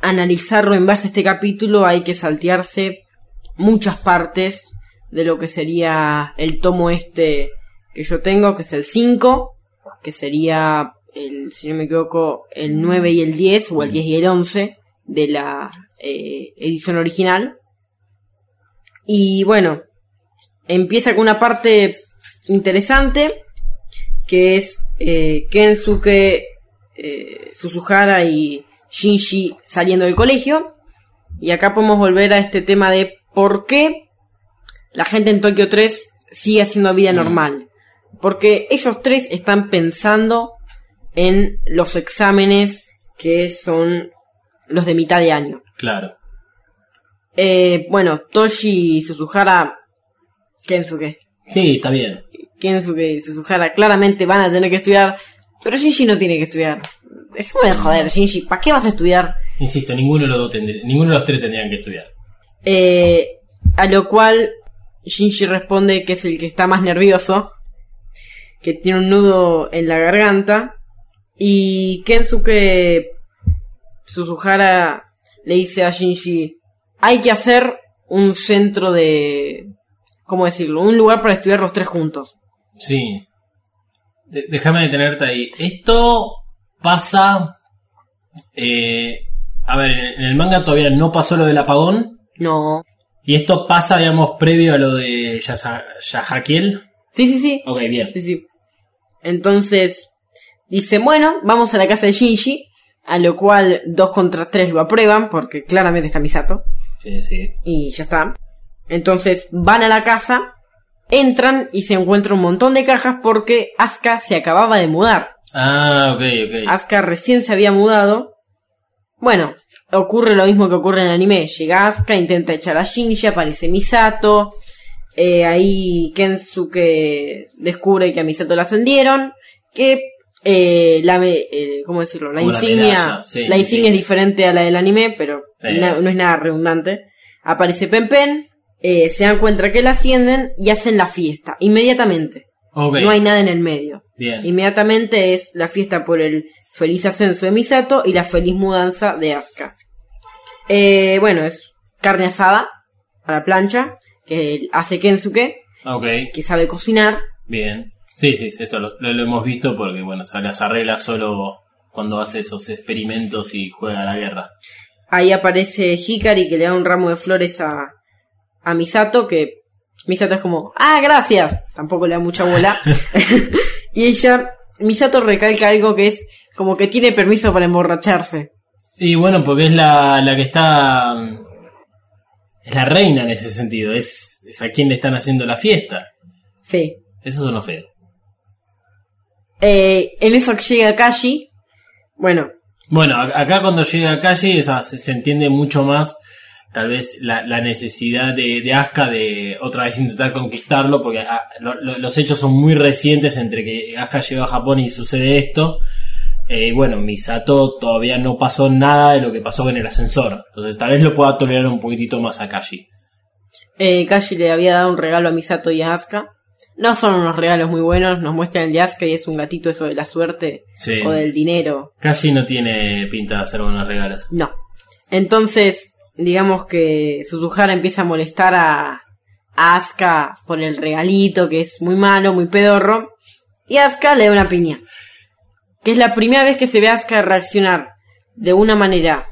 analizarlo en base a este capítulo hay que saltearse muchas partes de lo que sería el tomo este que yo tengo, que es el 5, que sería el, si no me equivoco, el 9 y el 10 o el 10 y el 11 de la eh, edición original. Y bueno, empieza con una parte interesante que es eh, Kensuke, eh, Suzuhara y Shinji saliendo del colegio. Y acá podemos volver a este tema de por qué la gente en Tokio 3 sigue haciendo vida Mm. normal. Porque ellos tres están pensando en los exámenes que son los de mitad de año. Claro. Eh, bueno, Toshi y Suzuhara, Kensuke, Sí, está bien. Kensuke y Suzuhara claramente van a tener que estudiar, pero Shinji no tiene que estudiar. Déjame de joder, Shinji, ¿para qué vas a estudiar? Insisto, ninguno de los dos tendría- ninguno de los tres tendrían que estudiar. Eh, a lo cual Shinji responde que es el que está más nervioso, que tiene un nudo en la garganta, y Kensuke Suzuhara le dice a Shinji, hay que hacer un centro de... ¿Cómo decirlo? Un lugar para estudiar los tres juntos. Sí. De- déjame detenerte ahí. Esto pasa. eh, a ver, en el manga todavía no pasó lo del apagón. No. Y esto pasa, digamos, previo a lo de Yasa- Yahakiel. Sí, sí, sí. Ok, bien. Sí, sí. Entonces, dice, bueno, vamos a la casa de Shinji A lo cual dos contra tres lo aprueban, porque claramente está Misato. Sí, sí. Y ya está. Entonces van a la casa, entran y se encuentran un montón de cajas porque Asuka se acababa de mudar. Ah, ok, ok. Asuka recién se había mudado. Bueno, ocurre lo mismo que ocurre en el anime. Llega Asuka, intenta echar a Shinji, aparece Misato. Eh, ahí Kensuke descubre que a Misato la ascendieron. Que eh, la, eh, ¿cómo decirlo? La Como la insignia, medalla, sí, la insignia sí. es diferente a la del anime, pero Sí. no es nada redundante. Aparece Pen Pen, eh, se dan cuenta que la ascienden y hacen la fiesta, inmediatamente. No hay nada en el medio. bien. Inmediatamente es la fiesta por el feliz ascenso de Misato y la feliz mudanza de Asuka. Eh, bueno, es carne asada a la plancha que hace Kensuke, Ok, que sabe cocinar. bien. Sí, sí, esto lo, lo- lo hemos visto porque, bueno, se las arregla solo cuando hace esos experimentos y juega a la guerra. Ahí aparece Hikari que le da un ramo de flores a, a Misato, que Misato es como, ah, gracias. Tampoco le da mucha bola. y ella, Misato recalca algo que es como que tiene permiso para emborracharse. Y bueno, porque es la, la que está... Es la reina en ese sentido, es, es a quien le están haciendo la fiesta. Sí. Eso son los feos. Eh, en eso que llega Kashi, bueno, Bueno, acá cuando llega esa, se, se entiende mucho más tal vez la, la necesidad de, de Asuka de otra vez intentar conquistarlo, porque ah, lo- lo- los hechos son muy recientes entre que Asuka llegó a Japón y sucede esto. Eh, y bueno, Misato todavía no pasó nada de lo que pasó en el ascensor. Entonces tal vez lo pueda tolerar un poquitito más a Kashi. eh, Kashi le había dado un regalo a Misato y a Asuka. No son unos regalos muy buenos, nos muestran el de Asuka y es un gatito eso de la suerte Sí. o del dinero. Kashi no tiene pinta de hacer buenos regalos. No. Entonces, digamos que Suzuhara empieza a molestar a, a Asuka por el regalito, que es muy malo, muy pedorro. Y Asuka le da una piña. Que es la primera vez que se ve a Asuka reaccionar de una manera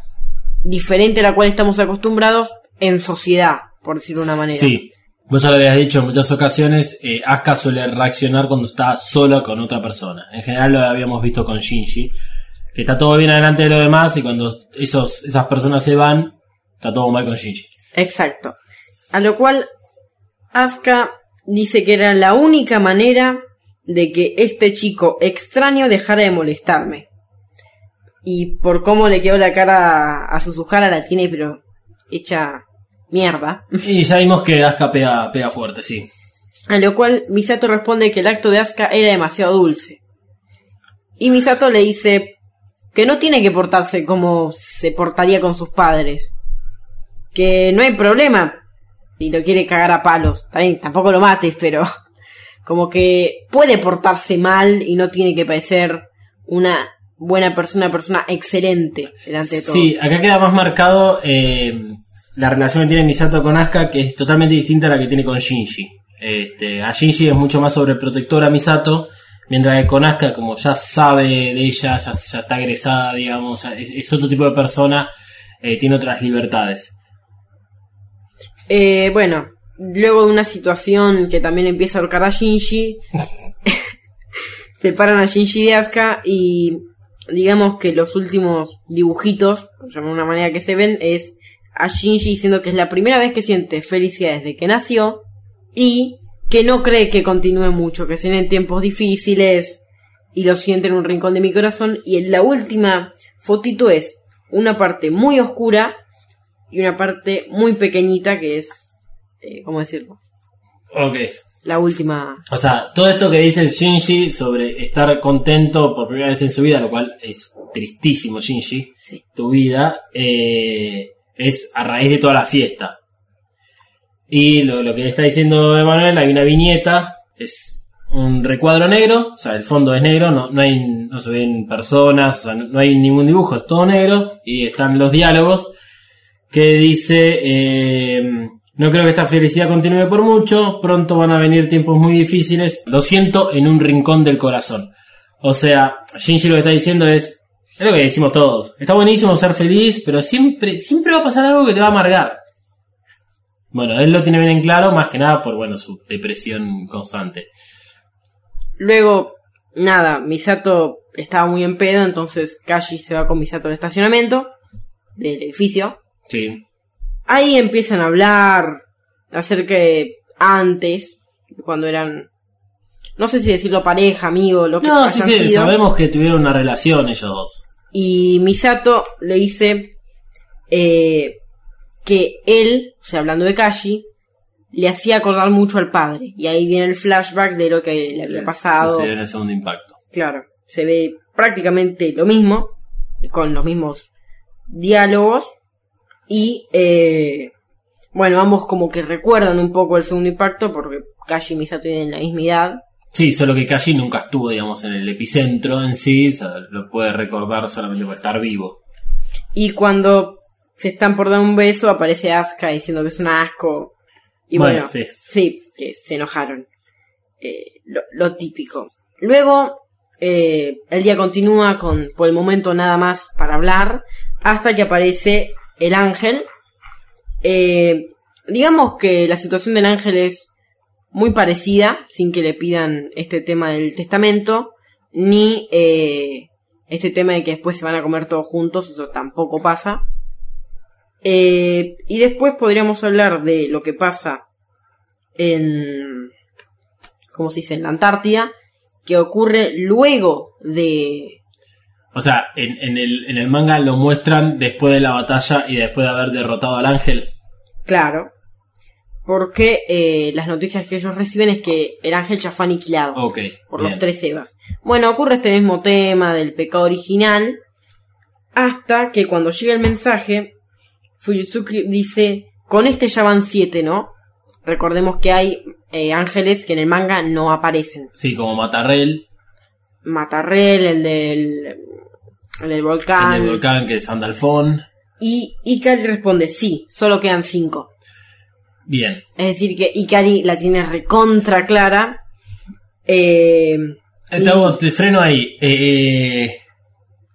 diferente a la cual estamos acostumbrados en sociedad, por decirlo de una manera. Sí, vos ya lo habías dicho en muchas ocasiones, eh, Asuka suele reaccionar cuando está sola con otra persona. En general lo habíamos visto con Shinji, que está todo bien adelante de lo demás y cuando esos, esas personas se van, está todo mal con Shinji. Exacto. A lo cual Asuka dice que era la única manera de que este chico extraño dejara de molestarme. Y por cómo le quedó la cara a Suzuhara la tiene pero hecha mierda. Y ya vimos que Asuka pega, pega fuerte, sí. A lo cual Misato responde que el acto de Asuka era demasiado dulce. Y Misato le dice que no tiene que portarse como se portaría con sus padres. Que no hay problema si lo quiere cagar a palos. También, tampoco lo mates, pero como que puede portarse mal y no tiene que parecer una buena persona, una persona excelente delante de todos. Sí, acá queda más marcado eh, la relación que tiene Misato con Asuka, que es totalmente distinta a la que tiene con Shinji. Este, a Shinji es mucho más sobreprotector a Misato, mientras que con Asuka, como ya sabe de ella, ya, ya está egresada, digamos, es, es otro tipo de persona, eh, tiene otras libertades. Eh, bueno, luego de una situación que también empieza a ahorcar a Shinji, separan a Shinji de Asuka y digamos que los últimos dibujitos, por llamarlo de una manera que se ven, es a Shinji diciendo que es la primera vez que siente felicidad desde que nació y que no cree que continúe mucho, que se vienen tiempos difíciles y lo siente en un rincón de mi corazón. Y en la última fotito es una parte muy oscura y una parte muy pequeñita que es, eh, ¿cómo decirlo? Ok. La última. O sea, todo esto que dice Shinji sobre estar contento por primera vez en su vida, lo cual es tristísimo, Shinji, Sí. tu vida, eh, es a raíz de toda la fiesta. Y lo, lo que está diciendo Emanuel, hay una viñeta, es un recuadro negro, o sea, el fondo es negro, no, no, hay, no se ven personas, o sea, no, no hay ningún dibujo, es todo negro, y están los diálogos que dice, eh, no creo que esta felicidad continúe por mucho, pronto van a venir tiempos muy difíciles, lo siento en un rincón del corazón. O sea, Shinji lo que está diciendo es, es lo que decimos todos, está buenísimo ser feliz, pero siempre, siempre va a pasar algo que te va a amargar. Bueno, él lo tiene bien en claro, más que nada por, bueno, su depresión constante. Luego nada, Misato estaba muy en pedo, entonces Kashi se va con Misato al estacionamiento del edificio. Sí. Ahí empiezan a hablar acerca de antes, cuando eran, no sé si decirlo pareja, amigo, lo que No, sí, sí, sido. sabemos que tuvieron una relación ellos dos. Y Misato le dice eh, que él, o sea, hablando de Kashi, le hacía acordar mucho al padre. Y ahí viene el flashback de lo que le había pasado. Sucedió en el segundo impacto. Claro, se ve prácticamente lo mismo, con los mismos diálogos. Y, eh, bueno, ambos como que recuerdan un poco el segundo impacto, porque Kashi y Misato tienen la misma edad. Sí, solo que Kashi nunca estuvo, digamos, en el epicentro en sí, o sea, lo puede recordar solamente por estar vivo. Y cuando se están por dar un beso, aparece Asuka diciendo que es un asco. Y bueno, sí. sí, que se enojaron. Eh, lo, lo típico. Luego, eh, el día continúa con, por el momento, nada más para hablar, hasta que aparece el ángel. Eh, digamos que la situación del ángel es muy parecida, sin que le pidan este tema del testamento, ni eh, este tema de que después se van a comer todos juntos, eso tampoco pasa. Eh, y después podríamos hablar de lo que pasa en, ¿cómo se dice?, en la Antártida, que ocurre luego de... O sea, en, en el, en el manga lo muestran después de la batalla y después de haber derrotado al ángel. Claro. Porque eh, las noticias que ellos reciben es que el ángel ya fue aniquilado. Ok. por bien. los tres Evas. Bueno, ocurre este mismo tema del pecado original, hasta que cuando llega el mensaje, Fuyutsuki dice, con este ya van siete, ¿no? Recordemos que hay eh, ángeles que en el manga no aparecen. Sí, como Matarrel, Matarrel, el del, el del volcán. el del volcán que es Sandalfón. Y Ikari responde, sí, solo quedan cinco. Bien. Es decir, que Ikari la tiene recontra clara. Eh, Eh, Te, hago- te freno ahí. Eh,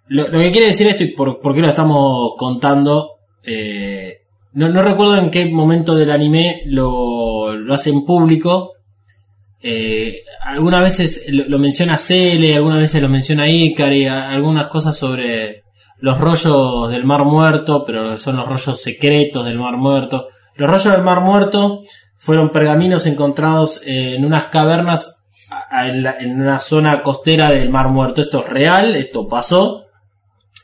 lo, lo que quiere decir esto y por, por qué lo estamos contando. eh, no, no recuerdo en qué momento del anime lo, lo hacen público. Algunas veces lo, lo menciona Cele, algunas veces lo menciona Ikari, a- algunas cosas sobre los rollos del Mar Muerto, pero son los rollos secretos del Mar Muerto. Los rollos del Mar Muerto fueron pergaminos encontrados en unas cavernas en una zona costera del Mar Muerto. Esto es real, esto pasó.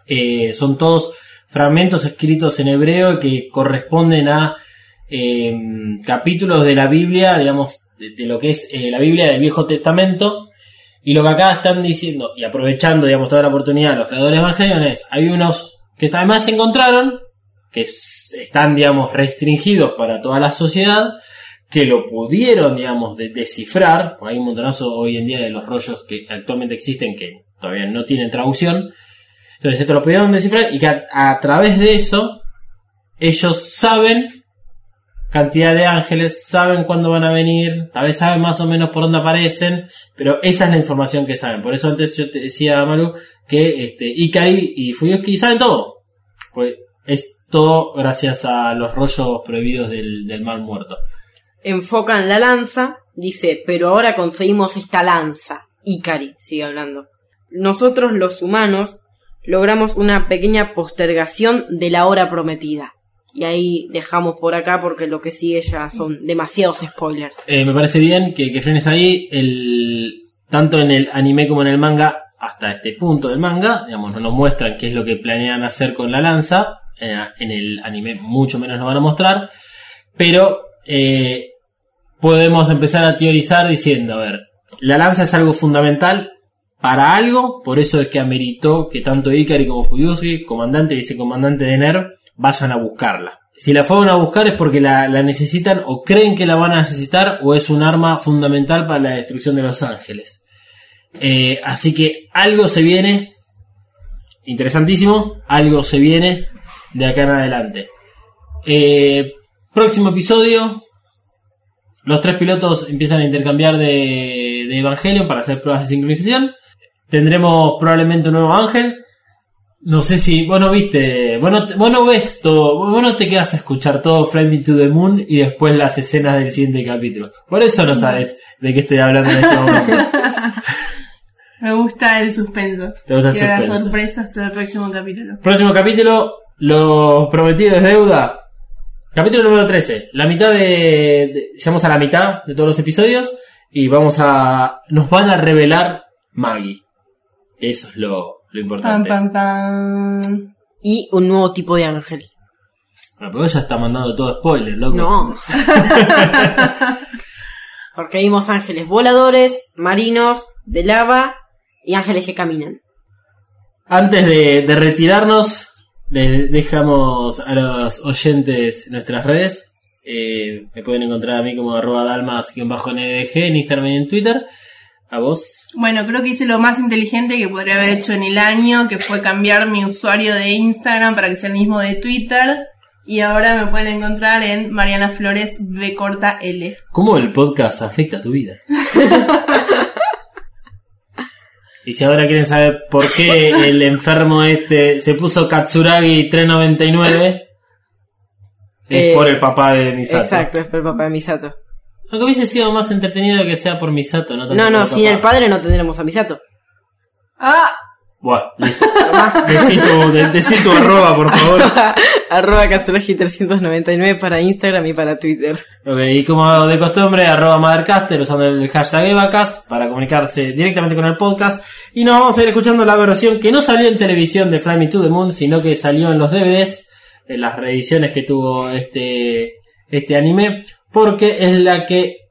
Eh, son todos fragmentos escritos en hebreo que corresponden a eh, capítulos de la Biblia, digamos, de, lo que es eh, la Biblia del Viejo Testamento. Y lo que acá están diciendo, y aprovechando, digamos, toda la oportunidad, los creadores de Evangelion es, hay unos que además se encontraron, que están, digamos, restringidos para toda la sociedad, que lo pudieron, digamos, de- descifrar, porque hay un montonazo hoy en día de los rollos que actualmente existen que todavía no tienen traducción. Entonces esto lo pudieron descifrar y que a través de eso ellos saben cantidad de ángeles, saben cuándo van a venir, a veces saben más o menos por dónde aparecen, pero esa es la información que saben. Por eso antes yo te decía, Malu, que este, y Fuyuki saben todo. Pues es todo gracias a los rollos prohibidos del, del mal muerto. enfocan la lanza, dice, pero ahora conseguimos esta lanza. Ikari sigue hablando. Nosotros los humanos logramos una pequeña postergación de la hora prometida. Y ahí dejamos por acá porque lo que sigue ya son demasiados spoilers. Eh, me parece bien que, que frenes ahí, el, tanto en el anime como en el manga, hasta este punto del manga, digamos, no nos muestran qué es lo que planean hacer con la lanza, en, el anime mucho menos nos van a mostrar, pero eh, podemos empezar a teorizar diciendo, a ver, la lanza es algo fundamental para algo, por eso es que ameritó que tanto Ikari como Fuyushi, comandante y vicecomandante de NERV, vayan a buscarla. Si la fueron a buscar es porque la, la necesitan o creen que la van a necesitar o es un arma fundamental para la destrucción de los ángeles. Eh, así que algo se viene, interesantísimo, algo se viene de acá en adelante. Eh, próximo episodio, los tres pilotos empiezan a intercambiar de, de Evangelion para hacer pruebas de sincronización. Tendremos probablemente un nuevo ángel. No sé si vos no viste, vos no, vos no ves todo, vos no te quedas a escuchar todo Flaming to the Moon y después las escenas del siguiente capítulo. Por eso no sabes de qué estoy hablando en este momento. Me gusta el suspenso. Te gusta el Quiero las suspenso. sorpresas hasta el próximo capítulo. Próximo capítulo, lo prometido es deuda. Capítulo número 13. La mitad de, de- Llegamos a la mitad de todos los episodios. Y vamos a. Nos van a revelar Maggie. Eso es lo, lo Pam, importante. pam, pam. Y un nuevo tipo de ángel. Bueno, pero ella está mandando todo spoiler, loco. No. Porque vimos ángeles voladores, marinos, de lava y ángeles que caminan. Antes de, de retirarnos, les dejamos a los oyentes nuestras redes. Eh, me pueden encontrar a mí como arroba dalmas-ndg en Instagram y en Twitter. A vos. Bueno, creo que hice lo más inteligente que podría haber hecho en el año, que fue cambiar mi usuario de Instagram para que sea el mismo de Twitter. Y ahora me pueden encontrar en Mariana Flores B corta L. ¿Cómo el podcast afecta a tu vida? y si ahora quieren saber por qué el enfermo este se puso Katsuragi 399, es Eh, por el papá de Misato. Exacto, es por el papá de Misato. Aunque hubiese sido más entretenido que sea por Misato, no tanto No, no, sin el padre no tendremos a Misato. ¡Ah! Buah, listo. Decí tu, de- decí tu arroba, por favor. Arroba Katsuragi399 para Instagram y para Twitter. Ok, y como de costumbre, arroba Mothercaster usando el hashtag Evacas para comunicarse directamente con el podcast. Y nos vamos a ir escuchando la versión que no salió en televisión de Fly Me to the Moon, sino que salió en los DVDs, en las reediciones que tuvo este, este anime, porque es la que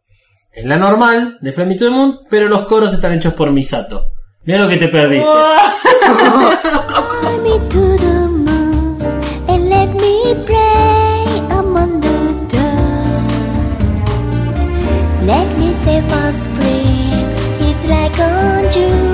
es la normal de Fly Me to the Moon, pero los coros están hechos por Misato. Mira lo que te perdiste. Let me say for spring, it's like on Jupiter